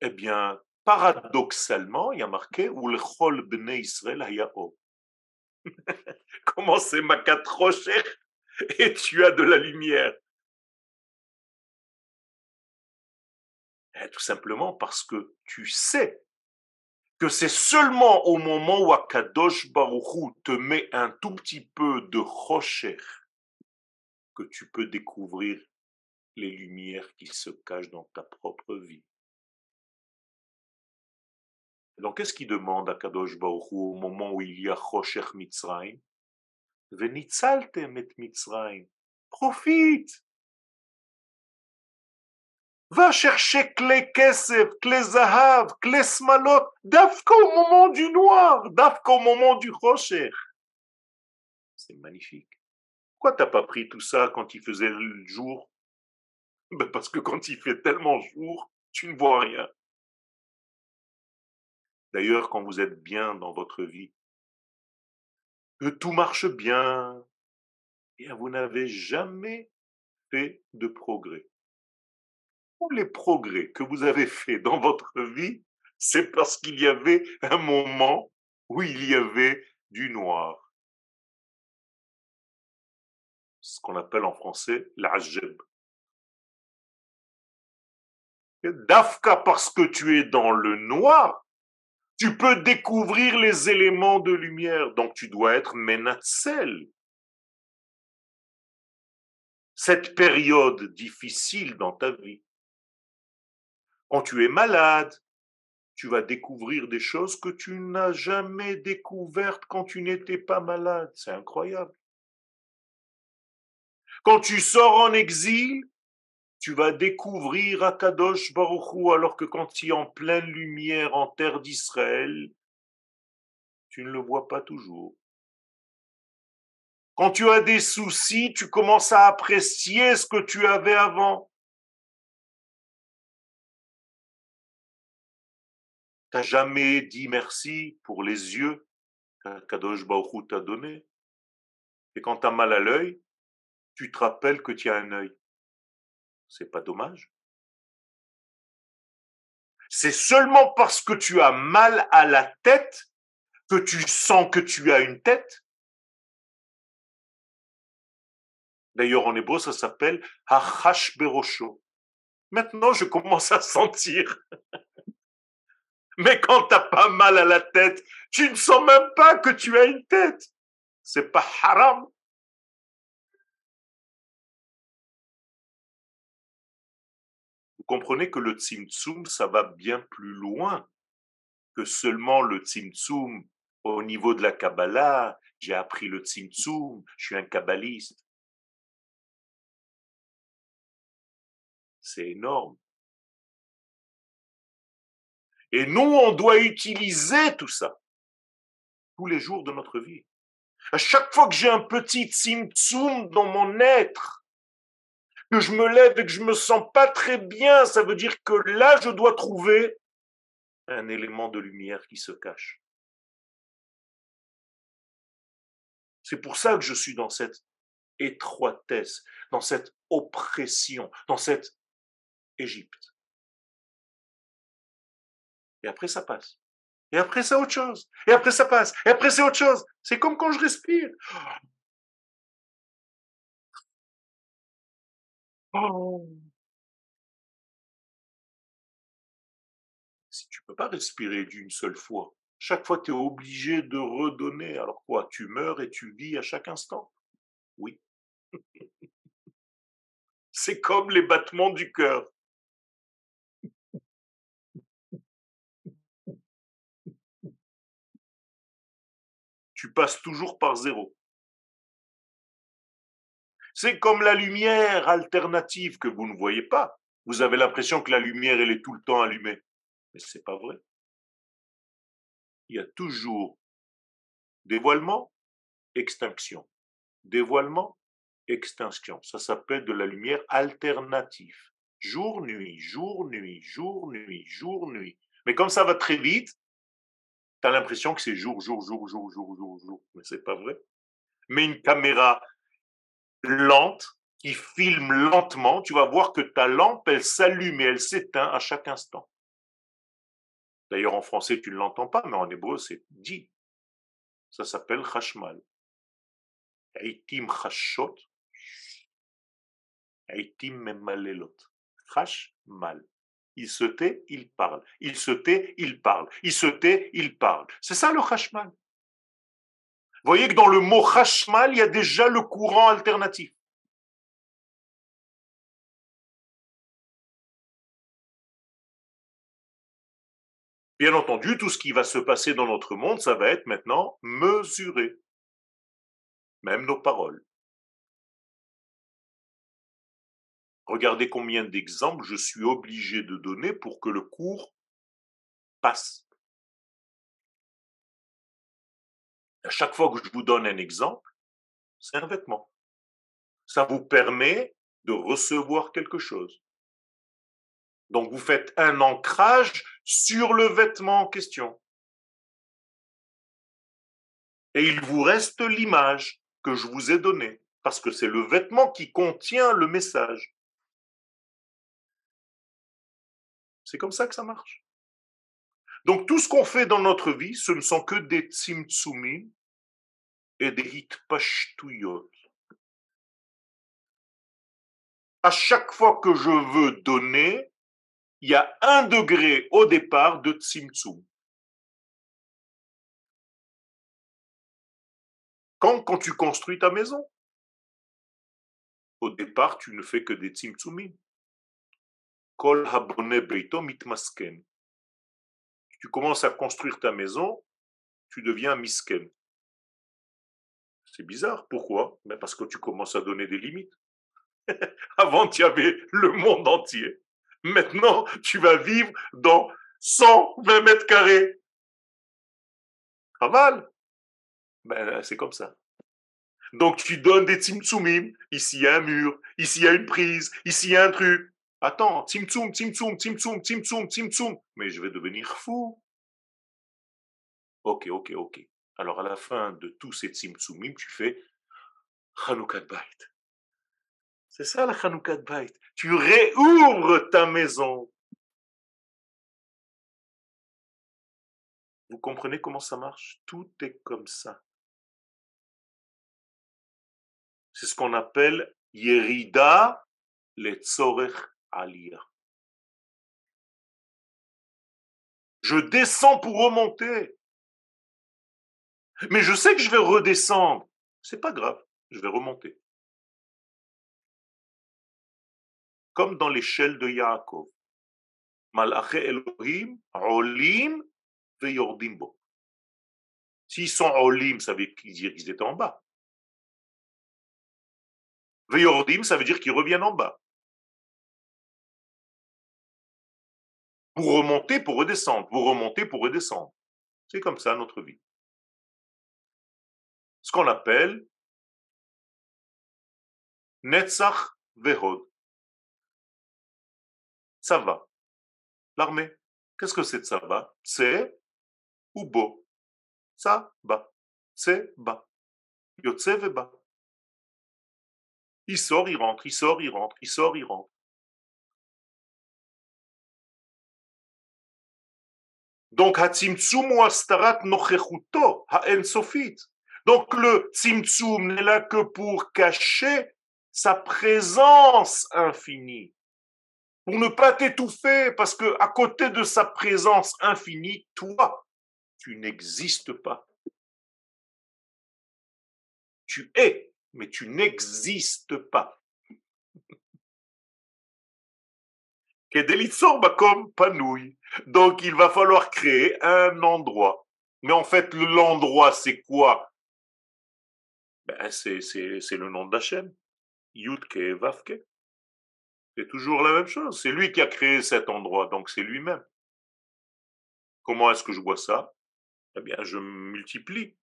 Eh bien, paradoxalement, il y a marqué Ulchol bnei Israël hayao. Comment c'est Makat Rocher et tu as de la lumière. Eh, tout simplement parce que tu sais que c'est seulement au moment où Akadosh Baruchou te met un tout petit peu de rocher que tu peux découvrir les lumières qui se cachent dans ta propre vie. Donc, qu'est-ce qu'il demande à Kadosh Baruchou au moment où il y a Rocher Mitzrayim? Venitzaltem et Mitzrayim. Profite Va chercher clé kesef, clé zahav, clé smalot, dafka au moment du noir, dafka au moment du rocher. C'est magnifique. Pourquoi t'as pas pris tout ça quand il faisait le jour? Ben Parce que quand il fait tellement jour, tu ne vois rien. D'ailleurs, quand vous êtes bien dans votre vie, que tout marche bien, et vous n'avez jamais fait de progrès tous les progrès que vous avez faits dans votre vie, c'est parce qu'il y avait un moment où il y avait du noir. Ce qu'on appelle en français l'ajeb. Dafka, parce que tu es dans le noir, tu peux découvrir les éléments de lumière. Donc tu dois être menatzel. Cette période difficile dans ta vie. Quand tu es malade, tu vas découvrir des choses que tu n'as jamais découvertes quand tu n'étais pas malade. C'est incroyable. Quand tu sors en exil, tu vas découvrir Akadosh Baruchou alors que quand tu es en pleine lumière en terre d'Israël, tu ne le vois pas toujours. Quand tu as des soucis, tu commences à apprécier ce que tu avais avant. T'as jamais dit merci pour les yeux qu'Akadosh Baruch t'a donné. Et quand t'as mal à l'œil, tu te rappelles que tu as un œil. C'est pas dommage. C'est seulement parce que tu as mal à la tête que tu sens que tu as une tête. D'ailleurs, en hébreu, ça s'appelle Hachash Berosho. Maintenant, je commence à sentir. Mais quand tu n'as pas mal à la tête, tu ne sens même pas que tu as une tête. C'est pas haram. Comprenez que le tzimtzum, ça va bien plus loin que seulement le tzimtzum au niveau de la Kabbalah. J'ai appris le tzimtzum, je suis un kabbaliste. C'est énorme. Et nous, on doit utiliser tout ça tous les jours de notre vie. À chaque fois que j'ai un petit tzimtzum dans mon être, que je me lève et que je me sens pas très bien, ça veut dire que là, je dois trouver un élément de lumière qui se cache. C'est pour ça que je suis dans cette étroitesse, dans cette oppression, dans cette Égypte. Et après, ça passe. Et après, c'est autre chose. Et après, ça passe. Et après, c'est autre chose. C'est comme quand je respire. Oh. Si tu ne peux pas respirer d'une seule fois, chaque fois tu es obligé de redonner. Alors quoi Tu meurs et tu vis à chaque instant? Oui. C'est comme les battements du cœur. Tu passes toujours par zéro. C'est comme la lumière alternative que vous ne voyez pas. Vous avez l'impression que la lumière, elle est tout le temps allumée. Mais ce n'est pas vrai. Il y a toujours dévoilement, extinction. Dévoilement, extinction. Ça s'appelle de la lumière alternative. Jour, nuit, jour, nuit, jour, nuit, jour, nuit. Mais comme ça va très vite, tu as l'impression que c'est jour, jour, jour, jour, jour, jour, jour. Mais c'est pas vrai. Mais une caméra lente, qui filme lentement, tu vas voir que ta lampe, elle s'allume et elle s'éteint à chaque instant. D'ailleurs, en français, tu ne l'entends pas, mais en hébreu, c'est dit. Ça s'appelle chashmal. Eitim chashot. Eitim memalelot. Chashmal. Il se tait, il parle. Il se tait, il parle. Il se tait, il parle. C'est ça le chashmal. Voyez que dans le mot Hashmal, il y a déjà le courant alternatif. Bien entendu, tout ce qui va se passer dans notre monde, ça va être maintenant mesuré. Même nos paroles. Regardez combien d'exemples je suis obligé de donner pour que le cours passe. À chaque fois que je vous donne un exemple, c'est un vêtement. Ça vous permet de recevoir quelque chose. Donc vous faites un ancrage sur le vêtement en question. Et il vous reste l'image que je vous ai donnée, parce que c'est le vêtement qui contient le message. C'est comme ça que ça marche. Donc tout ce qu'on fait dans notre vie, ce ne sont que des tzimtzumim et des hitpashtuyot. À chaque fois que je veux donner, il y a un degré au départ de tzimtzum. Quand, quand tu construis ta maison, au départ, tu ne fais que des tzimtzumim. Kol habone beito mitmasken tu commences à construire ta maison, tu deviens misken. C'est bizarre. Pourquoi? Ben, Parce que tu commences à donner des limites. Avant, tu avais le monde entier. Maintenant, tu vas vivre dans 120 mètres carrés. Pas mal. Ben, c'est comme ça. Donc, tu donnes des timtsumim. Ici, il y a un mur. Ici, il y a une prise. Ici, il y a un truc. Attends, timtsum, timtsum, timtsum, timtsum, timtsum. Mais je vais devenir fou. Ok, ok, ok. Alors à la fin de tous ces timtsumim, tu fais Hanoukat Bait. C'est ça la Hanoukat Bait. Tu réouvres ta maison. Vous comprenez comment ça marche? Tout est comme ça. C'est ce qu'on appelle Yerida le Tzorech je descends pour remonter. Mais je sais que je vais redescendre. C'est pas grave, je vais remonter. Comme dans l'échelle de Yaakov. Elohim, Olim, Veyordimbo. S'ils sont Olim, ça veut dire qu'ils étaient en bas. Veyordim, ça veut dire qu'ils reviennent en bas. Vous remontez pour redescendre, vous remontez pour redescendre. C'est comme ça notre vie. Ce qu'on appelle Netzach Vehod. Ça va. L'armée. Qu'est-ce que c'est de ça va? C'est ou beau. Ça va. C'est bas. Yotse veba. Il sort, il rentre, il sort, il rentre, il sort, il rentre. Donc. Donc, le Tzimtzum n'est là que pour cacher sa présence infinie. Pour ne pas t'étouffer, parce que à côté de sa présence infinie, toi, tu n'existes pas. Tu es, mais tu n'existes pas. Donc il va falloir créer un endroit. Mais en fait, l'endroit, c'est quoi? Ben, c'est, le nom d'Hachem. Yudke Vavke. C'est toujours la même chose. C'est lui qui a créé cet endroit, donc c'est lui-même. Comment est-ce que je vois ça? Eh bien, je multiplie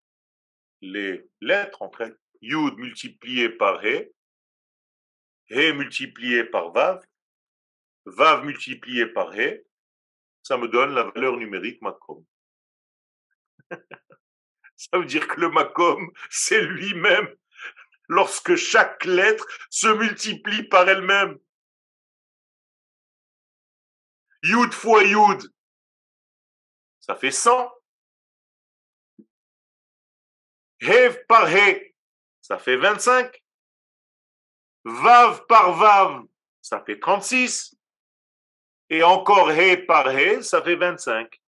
les lettres entre elles. Yud multiplié par He, He multiplié par Vav, Vav multiplié par He, ça me donne la valeur numérique Makom. ça veut dire que le Makom, c'est lui-même lorsque chaque lettre se multiplie par elle-même. Yud fois Yud, ça fait 100. Hev par He, ça fait 25. Vav par Vav, ça fait 36. Et encore He par He, ça fait 25.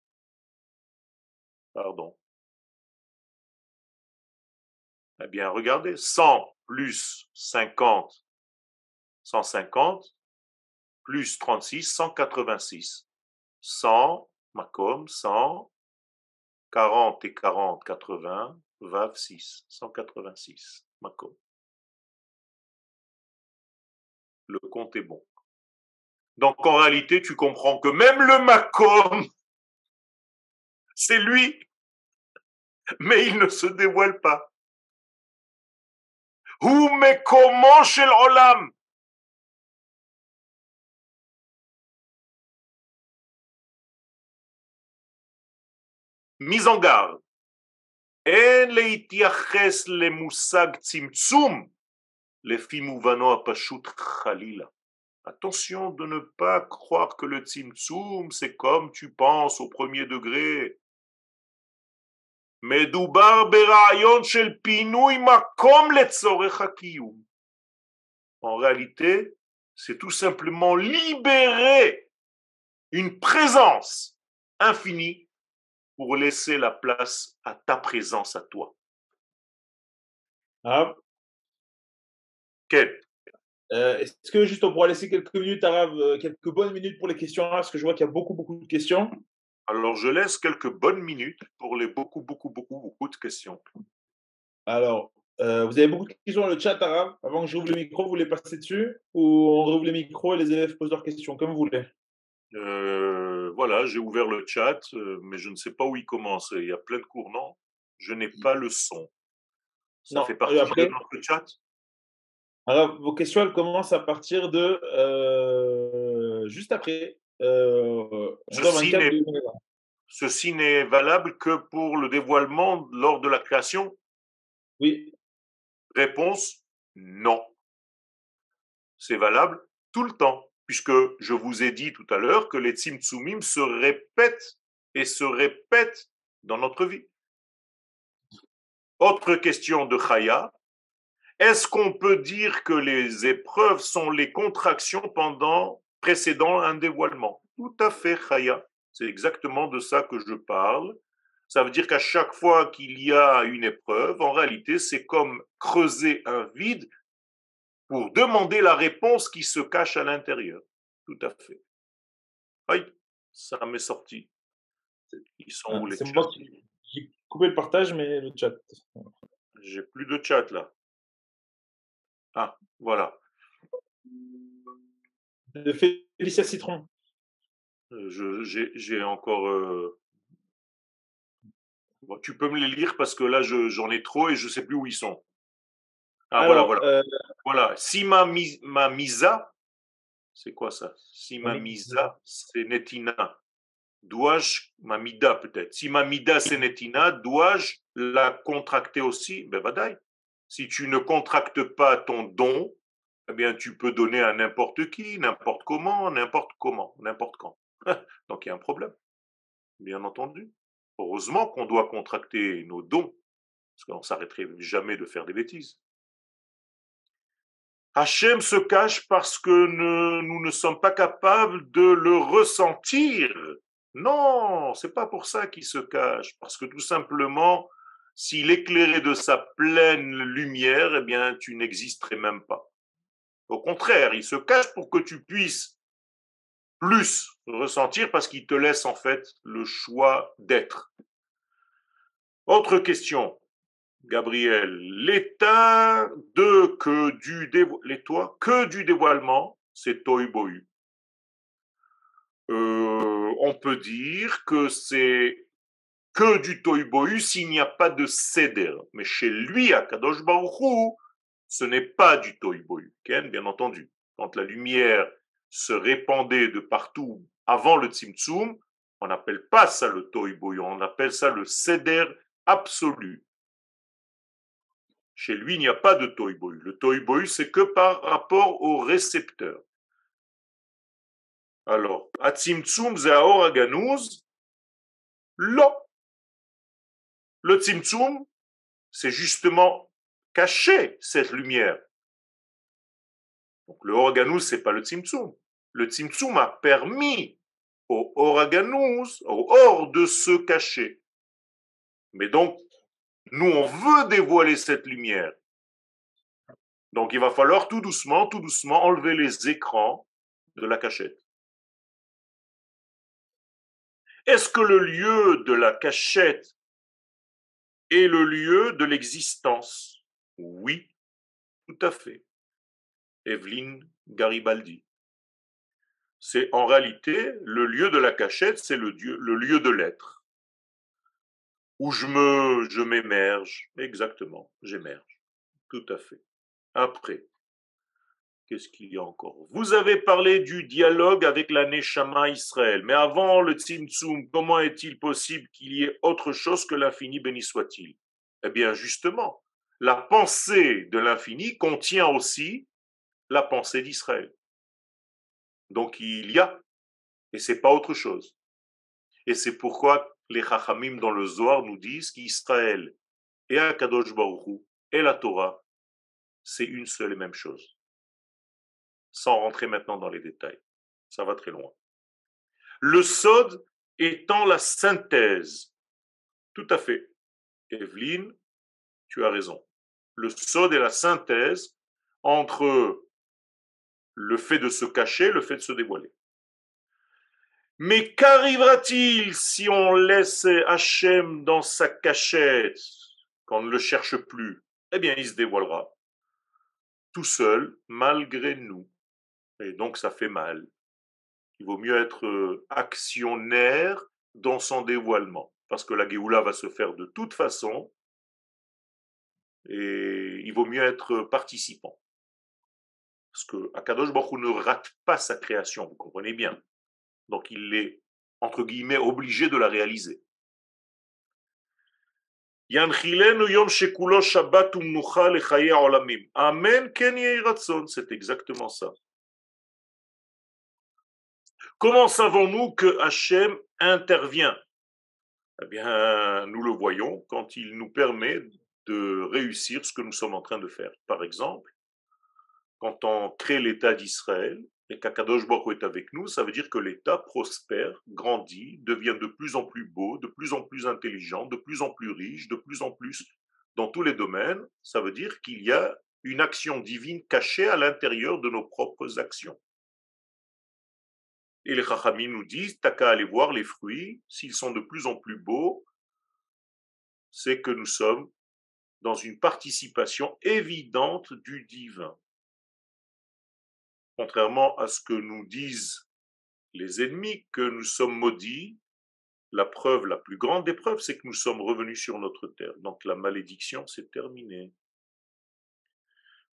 Pardon. Eh bien, regardez, 100 plus 50, 150, plus 36, 186. 100, Macom, 100, 40 et 40, 80, Vav 6, 186, Macom. Le compte est bon. Donc en réalité, tu comprends que même le Macom, c'est lui, mais il ne se dévoile pas. Où mais comment chez l'Olam mise en garde. En Attention de ne pas croire que le Tzimtzum, c'est comme tu penses au premier degré. En réalité, c'est tout simplement libérer une présence infinie pour laisser la place à ta présence à toi. Hein? Quel? Euh, Est-ce que juste on pourra laisser quelques minutes, Arabe, euh, quelques bonnes minutes pour les questions Parce que je vois qu'il y a beaucoup, beaucoup de questions. Alors je laisse quelques bonnes minutes pour les beaucoup, beaucoup, beaucoup, beaucoup de questions. Alors, euh, vous avez beaucoup de questions dans le chat, Arabe. Avant que j'ouvre le micro, vous voulez passer dessus? Ou on rouvre le micro et les élèves posent leurs questions, comme vous voulez voilà, j'ai ouvert le chat, mais je ne sais pas où il commence. Il y a plein de cours, non? Je n'ai pas le son. Ça fait partie de notre chat? Alors, vos questions, elles commencent à partir de juste après. ceci n'est valable que pour le dévoilement lors de la création? Oui. Réponse non. C'est valable tout le temps puisque je vous ai dit tout à l'heure que les tzimtzumim se répètent et se répètent dans notre vie. Autre question de Chaya. Est-ce qu'on peut dire que les épreuves sont les contractions pendant précédant un dévoilement? Tout à fait, Chaya. C'est exactement de ça que je parle. Ça veut dire qu'à chaque fois qu'il y a une épreuve, en réalité, c'est comme creuser un vide pour demander la réponse qui se cache à l'intérieur. Tout à fait. Aïe, ça m'est sorti. Ils sont ah, où les chats? J'ai coupé le partage, mais le chat. J'ai plus de chat là. Ah, voilà. De Félicia Citron. Euh, j'ai encore. Euh, tu peux me les lire parce que là, j'en ai trop et je ne sais plus où ils sont. Ah, voilà, voilà. Euh, voilà. Si ma, ma misa, c'est quoi ça? Si ma misa, c'est netina. Dois-je, ma mida peut-être. Si ma mida, c'est netina, dois-je la contracter aussi? Ben, badaï. Si tu ne contractes pas ton don, eh bien, tu peux donner à n'importe qui, n'importe comment, n'importe comment, n'importe quand. Donc, il y a un problème. bien entendu. Heureusement qu'on doit contracter nos dons, parce qu'on s'arrêterait jamais de faire des bêtises. Hachem se cache parce que nous ne sommes pas capables de le ressentir. Non, c'est pas pour ça qu'il se cache, parce que tout simplement, s'il éclairait de sa pleine lumière, eh bien, tu n'existerais même pas. Au contraire, il se cache pour que tu puisses plus ressentir parce qu'il te laisse en fait le choix d'être. Autre question, Gabriel. L'état de que du que du dévoilement, c'est toibohu. Euh, on peut dire que c'est que du toibohu s'il n'y a pas de céder. Mais chez lui, à Kadosh Baruch ce n'est pas du toibohu. Bien entendu. Quand la lumière se répandait de partout avant le Tzimtzum, on n'appelle pas ça le toibohu, on appelle ça le céder absolu. Chez lui, il n'y a pas de toibohu. Le toibohu, c'est que par rapport au récepteur. Alors, Atzimtzum Zeaor Aganuz, lo. Le Tzimtzum, c'est justement cacher cette lumière. Donc le Organous, ce n'est pas le Tzimtzum. Le Tzimtzum a permis au Oraganous, au Or, de se cacher. Mais donc, nous, on veut dévoiler cette lumière. Donc, il va falloir tout doucement, tout doucement enlever les écrans de la cachette. Est-ce que le lieu de la cachette est le lieu de l'existence Oui, tout à fait. Evelyne Garibaldi. C'est en réalité le lieu de la cachette, c'est le, lieu de l'être. Où je me, je m'émerge, exactement, j'émerge, tout à fait. Après, Qu'est-ce qu'il y a encore? Vous avez parlé du dialogue avec la Neshama Israël. Mais avant le Tzimtzum, comment est-il possible qu'il y ait autre chose que l'infini, béni soit-il? Eh bien, justement, la pensée de l'infini contient aussi la pensée d'Israël. Donc il y a, et c'est pas autre chose. Et c'est pourquoi les Chachamim dans le Zohar nous disent qu'Israël et Akadosh Baruch et la Torah, c'est une seule et même chose sans rentrer maintenant dans les détails. Ça va très loin. Le sod étant la synthèse. Tout à fait. Evelyne, tu as raison. Le sod est la synthèse entre le fait de se cacher, le fait de se dévoiler. Mais qu'arrivera-t-il si on laisse Hachem dans sa cachette, qu'on ne le cherche plus? Eh bien, il se dévoilera tout seul, malgré nous. Et donc, ça fait mal. Il vaut mieux être actionnaire dans son dévoilement, parce que la Géoula va se faire de toute façon, et il vaut mieux être participant. Parce que Akadosh Baruch ne rate pas sa création, vous comprenez bien. Donc il est, entre guillemets, obligé de la réaliser. C'est exactement ça. Comment savons-nous que Hachem intervient? Eh bien, nous le voyons quand il nous permet de réussir ce que nous sommes en train de faire. Par exemple, quand on crée l'État d'Israël et qu'Akadosh Baruch est avec nous, ça veut dire que l'État prospère, grandit, devient de plus en plus beau, de plus en plus intelligent, de plus en plus riche, de plus en plus dans tous les domaines. Ça veut dire qu'il y a une action divine cachée à l'intérieur de nos propres actions. Et les Chachamim nous disent, t'as qu'à aller voir les fruits, s'ils sont de plus en plus beaux, c'est que nous sommes dans une participation évidente du divin. Contrairement à ce que nous disent les ennemis, que nous sommes maudits, la preuve, la plus grande des preuves, c'est que nous sommes revenus sur notre terre. Donc la malédiction s'est terminée.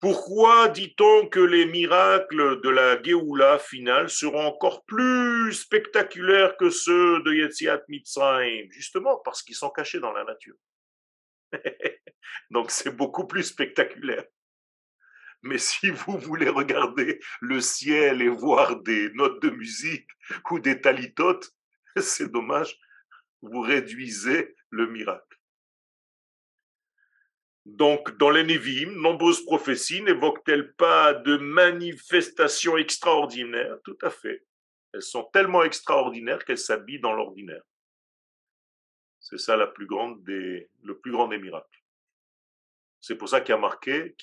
Pourquoi dit-on que les miracles de la Géoula finale seront encore plus spectaculaires que ceux de Yetziat Mitzrayim? Justement parce qu'ils sont cachés dans la nature. Donc c'est beaucoup plus spectaculaire. Mais si vous voulez regarder le ciel et voir des notes de musique ou des talitotes, c'est dommage, vous réduisez le miracle. Donc, dans les Névim, nombreuses prophéties n'évoquent-elles pas de manifestations extraordinaires? Tout à fait. Elles sont tellement extraordinaires qu'elles s'habillent dans l'ordinaire. C'est ça la plus grande des, le plus grand des miracles. C'est pour ça qu'il y a marqué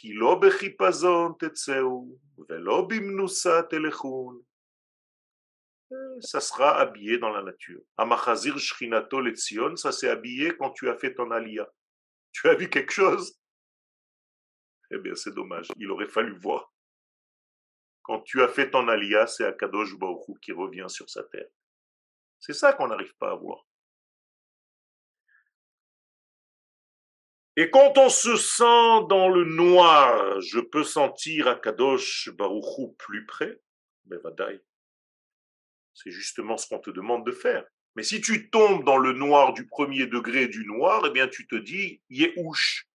ça sera habillé dans la nature. Amachazir Shrinato ça s'est habillé quand tu as fait ton alia. Tu as vu quelque chose? Eh bien, c'est dommage. Il aurait fallu voir. Quand tu as fait ton alia, c'est Akadosh Baruch qui revient sur sa terre. C'est ça qu'on n'arrive pas à voir. Et quand on se sent dans le noir, je peux sentir Akadosh Baruchou plus près. Mais vadaï. C'est justement ce qu'on te demande de faire. Si tu tombes dans le noir du premier degré du noir, eh bien tu te dis, Yehush,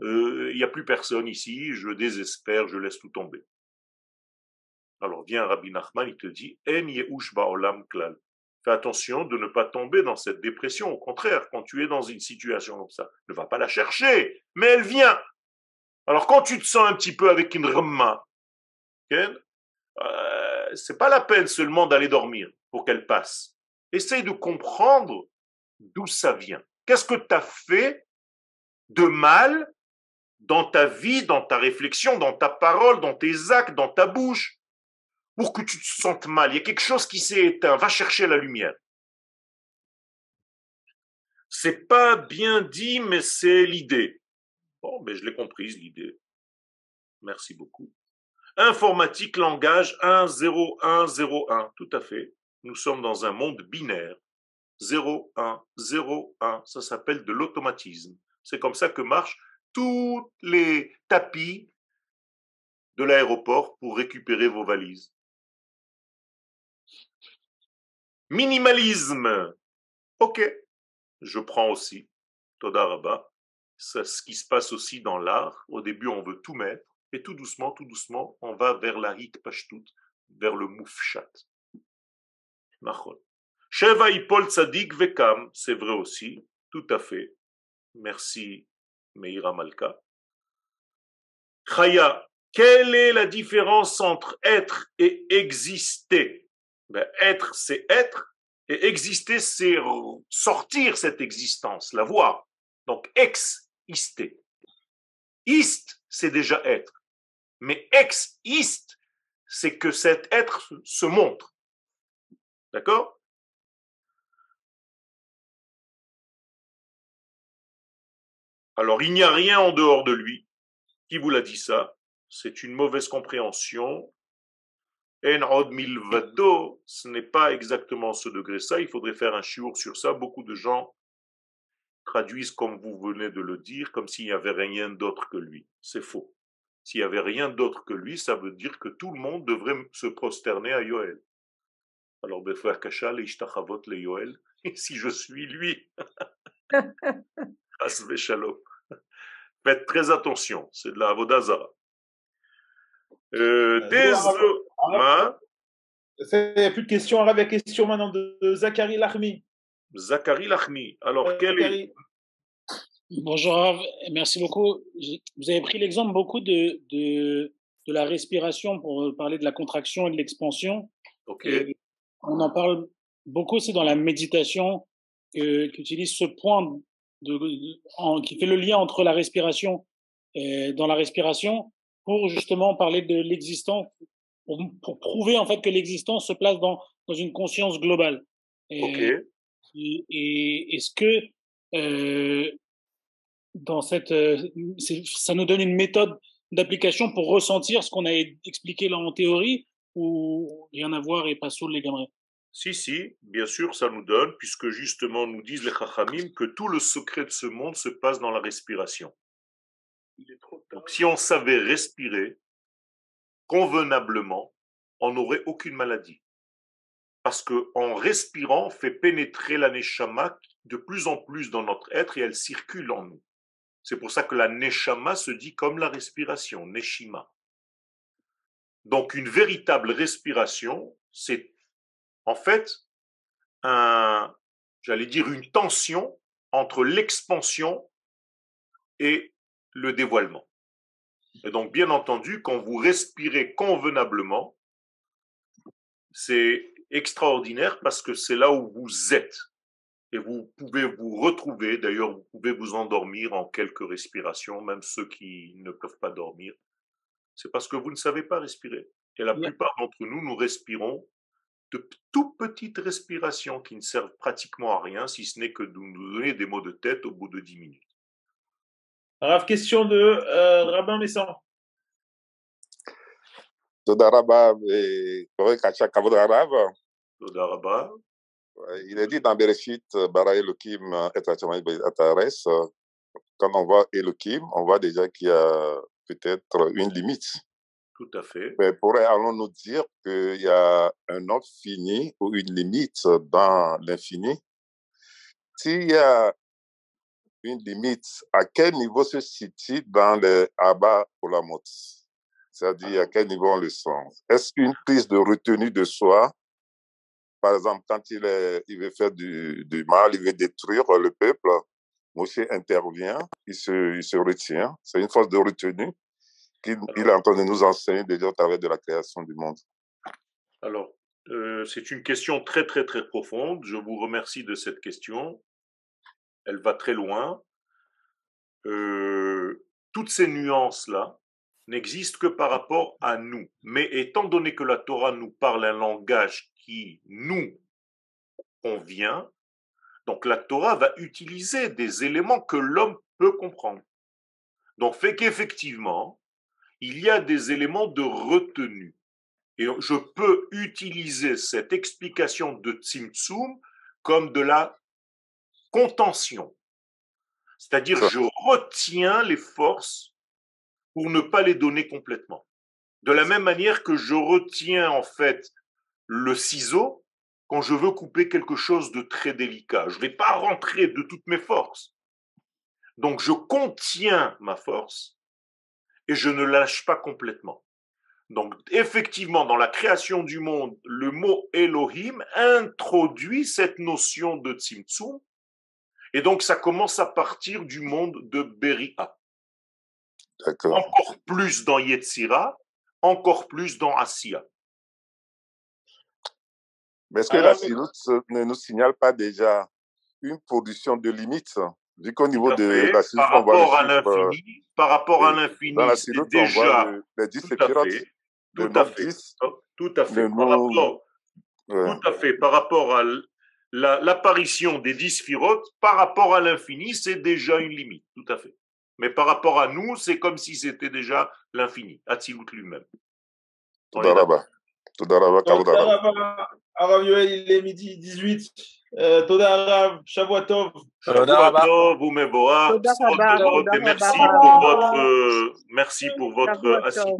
euh, il n'y a plus personne ici, je désespère, je laisse tout tomber. Alors vient Rabbi Nachman, il te dit, En Baolam Klal. Fais attention de ne pas tomber dans cette dépression. Au contraire, quand tu es dans une situation comme ça, ne va pas la chercher, mais elle vient. Alors quand tu te sens un petit peu avec une remma, euh, c'est pas la peine seulement d'aller dormir pour qu'elle passe. Essaye de comprendre d'où ça vient. Qu'est-ce que tu as fait de mal dans ta vie, dans ta réflexion, dans ta parole, dans tes actes, dans ta bouche, pour que tu te sentes mal? Il y a quelque chose qui s'est éteint. Va chercher la lumière. C'est pas bien dit, mais c'est l'idée. Bon, mais ben, je l'ai comprise, l'idée. Merci beaucoup. Informatique, langage 1, 0, 1, 0, 1. Tout à fait. Nous sommes dans un monde binaire. 0, 1, 0, 1. Ça s'appelle de l'automatisme. C'est comme ça que marchent tous les tapis de l'aéroport pour récupérer vos valises. Minimalisme. Ok, je prends aussi. Todaraba. C'est ce qui se passe aussi dans l'art. Au début, on veut tout mettre. Et tout doucement, tout doucement, on va vers la rik pashtut, vers le moufchat. Sheva ipol tzadik vekam, c'est vrai aussi, tout à fait. Merci, Meira Malka. Chaya, quelle est la différence entre être et exister? Ben, Être, c'est être, et exister, c'est sortir cette existence, la voir. Donc, ex-ister. Ist, c'est déjà être. Mais ex-ist, c'est que cet être se montre. D'accord? Alors, il n'y a rien en dehors de lui. Qui vous l'a dit ça C'est une mauvaise compréhension. En od milvado, ce n'est pas exactement ce degré ça. Il faudrait faire un chiour sur ça. Beaucoup de gens traduisent comme vous venez de le dire, comme s'il n'y avait rien d'autre que lui. C'est faux. S'il n'y avait rien d'autre que lui, ça veut dire que tout le monde devrait se prosterner à Yoel. Alors, Befar Kachal, le Yoel, si je suis lui, Faites très attention, c'est de la Avodazara. Euh, hein? Il n'y a plus de questions. Il y a question maintenant de Zachary Lachmi. Zachary Lachmi. Alors, quel est, Bonjour, merci beaucoup. Vous avez pris l'exemple beaucoup de, de, de, la respiration pour parler de la contraction et de l'expansion. Ok. On en parle beaucoup aussi dans la méditation qu'utilise ce point de, qui fait le lien entre la respiration et dans la respiration pour justement parler de l'existence, pour, pour, prouver en fait que l'existence se place dans, dans une conscience globale. Et, et, est-ce que euh, dans cette, euh, ça nous donne une méthode d'application pour ressentir ce qu'on a expliqué là en théorie ou rien à voir et pas sous les gamins Si, si, bien sûr, ça nous donne, puisque justement nous disent les Chachamim que tout le secret de ce monde se passe dans la respiration. Donc si on savait respirer convenablement, on n'aurait aucune maladie. Parce que en respirant, on fait pénétrer la neshama de plus en plus dans notre être et elle circule en nous. C'est pour ça que la neshama se dit comme la respiration, neshima. Donc une véritable respiration, c'est en fait un, j'allais dire, une tension entre l'expansion et le dévoilement. Et donc, bien entendu, quand vous respirez convenablement, c'est extraordinaire parce que c'est là où vous êtes. Et vous pouvez vous retrouver, d'ailleurs, vous pouvez vous endormir en quelques respirations, même ceux qui ne peuvent pas dormir. C'est parce que vous ne savez pas respirer. Et la plupart d'entre nous, nous respirons de tout petites respirations qui ne servent pratiquement à rien, si ce n'est que de nous donner des maux de tête au bout de 10 minutes. Alors, question de euh, Rabbin Messan. Il est dit dans Bereshit, Bara Elohim et Atares, quand on voit Elohim, on voit déjà qu'il y a peut-être une limite. Tout à fait. Mais pourrait allons-nous dire qu'il y a un autre fini ou une limite dans l'infini S'il y a une limite, à quel niveau se situe dans les Abba ou la mot C'est-à-dire à quel niveau on le sent? Est-ce une prise de retenue de soi? Par exemple, quand il, est, il veut faire du, du mal, il veut détruire le peuple, Moshe intervient, il se, il se retient. C'est une force de retenue qu'il est en train de nous enseigner déjà au travers de la création du monde Alors, euh, c'est une question très, très, très profonde. Je vous remercie de cette question. Elle va très loin. Euh, toutes ces nuances-là n'existent que par rapport à nous. Mais étant donné que la Torah nous parle un langage qui nous convient, donc la Torah va utiliser des éléments que l'homme peut comprendre. Donc fait qu'effectivement, il y a des éléments de retenue. Et je peux utiliser cette explication de Tzimtzum comme de la contention. C'est-à-dire, je retiens les forces pour ne pas les donner complètement. De la même manière que je retiens en fait le ciseau quand je veux couper quelque chose de très délicat. Je ne vais pas rentrer de toutes mes forces. Donc je contiens ma force et je ne lâche pas complètement. Donc, effectivement, dans la création du monde, le mot Elohim introduit cette notion de Tzimtzum, et donc ça commence à partir du monde de Beria. Encore plus dans Yetzira, encore plus dans Asiya. Mais est-ce que la silhouette ne nous signale pas déjà une production de limites? Vu qu'au niveau de la par rapport à l'infini, par rapport à l'infini, c'est déjà les 10 tout à fait, tout à fait, tout à fait, par rapport, tout à fait, par rapport à l'apparition des 10 sphirotes, par rapport à l'infini, c'est déjà une limite, tout à fait. Mais par rapport à nous, c'est comme si c'était déjà l'infini, Atzilut lui-même. Tout d'abord. Arav Yoel, il est midi 18. Euh, Toda Arav, Shavuatov. Shavuatov, ou Mebora. Merci pour votre, euh, merci pour votre assistance.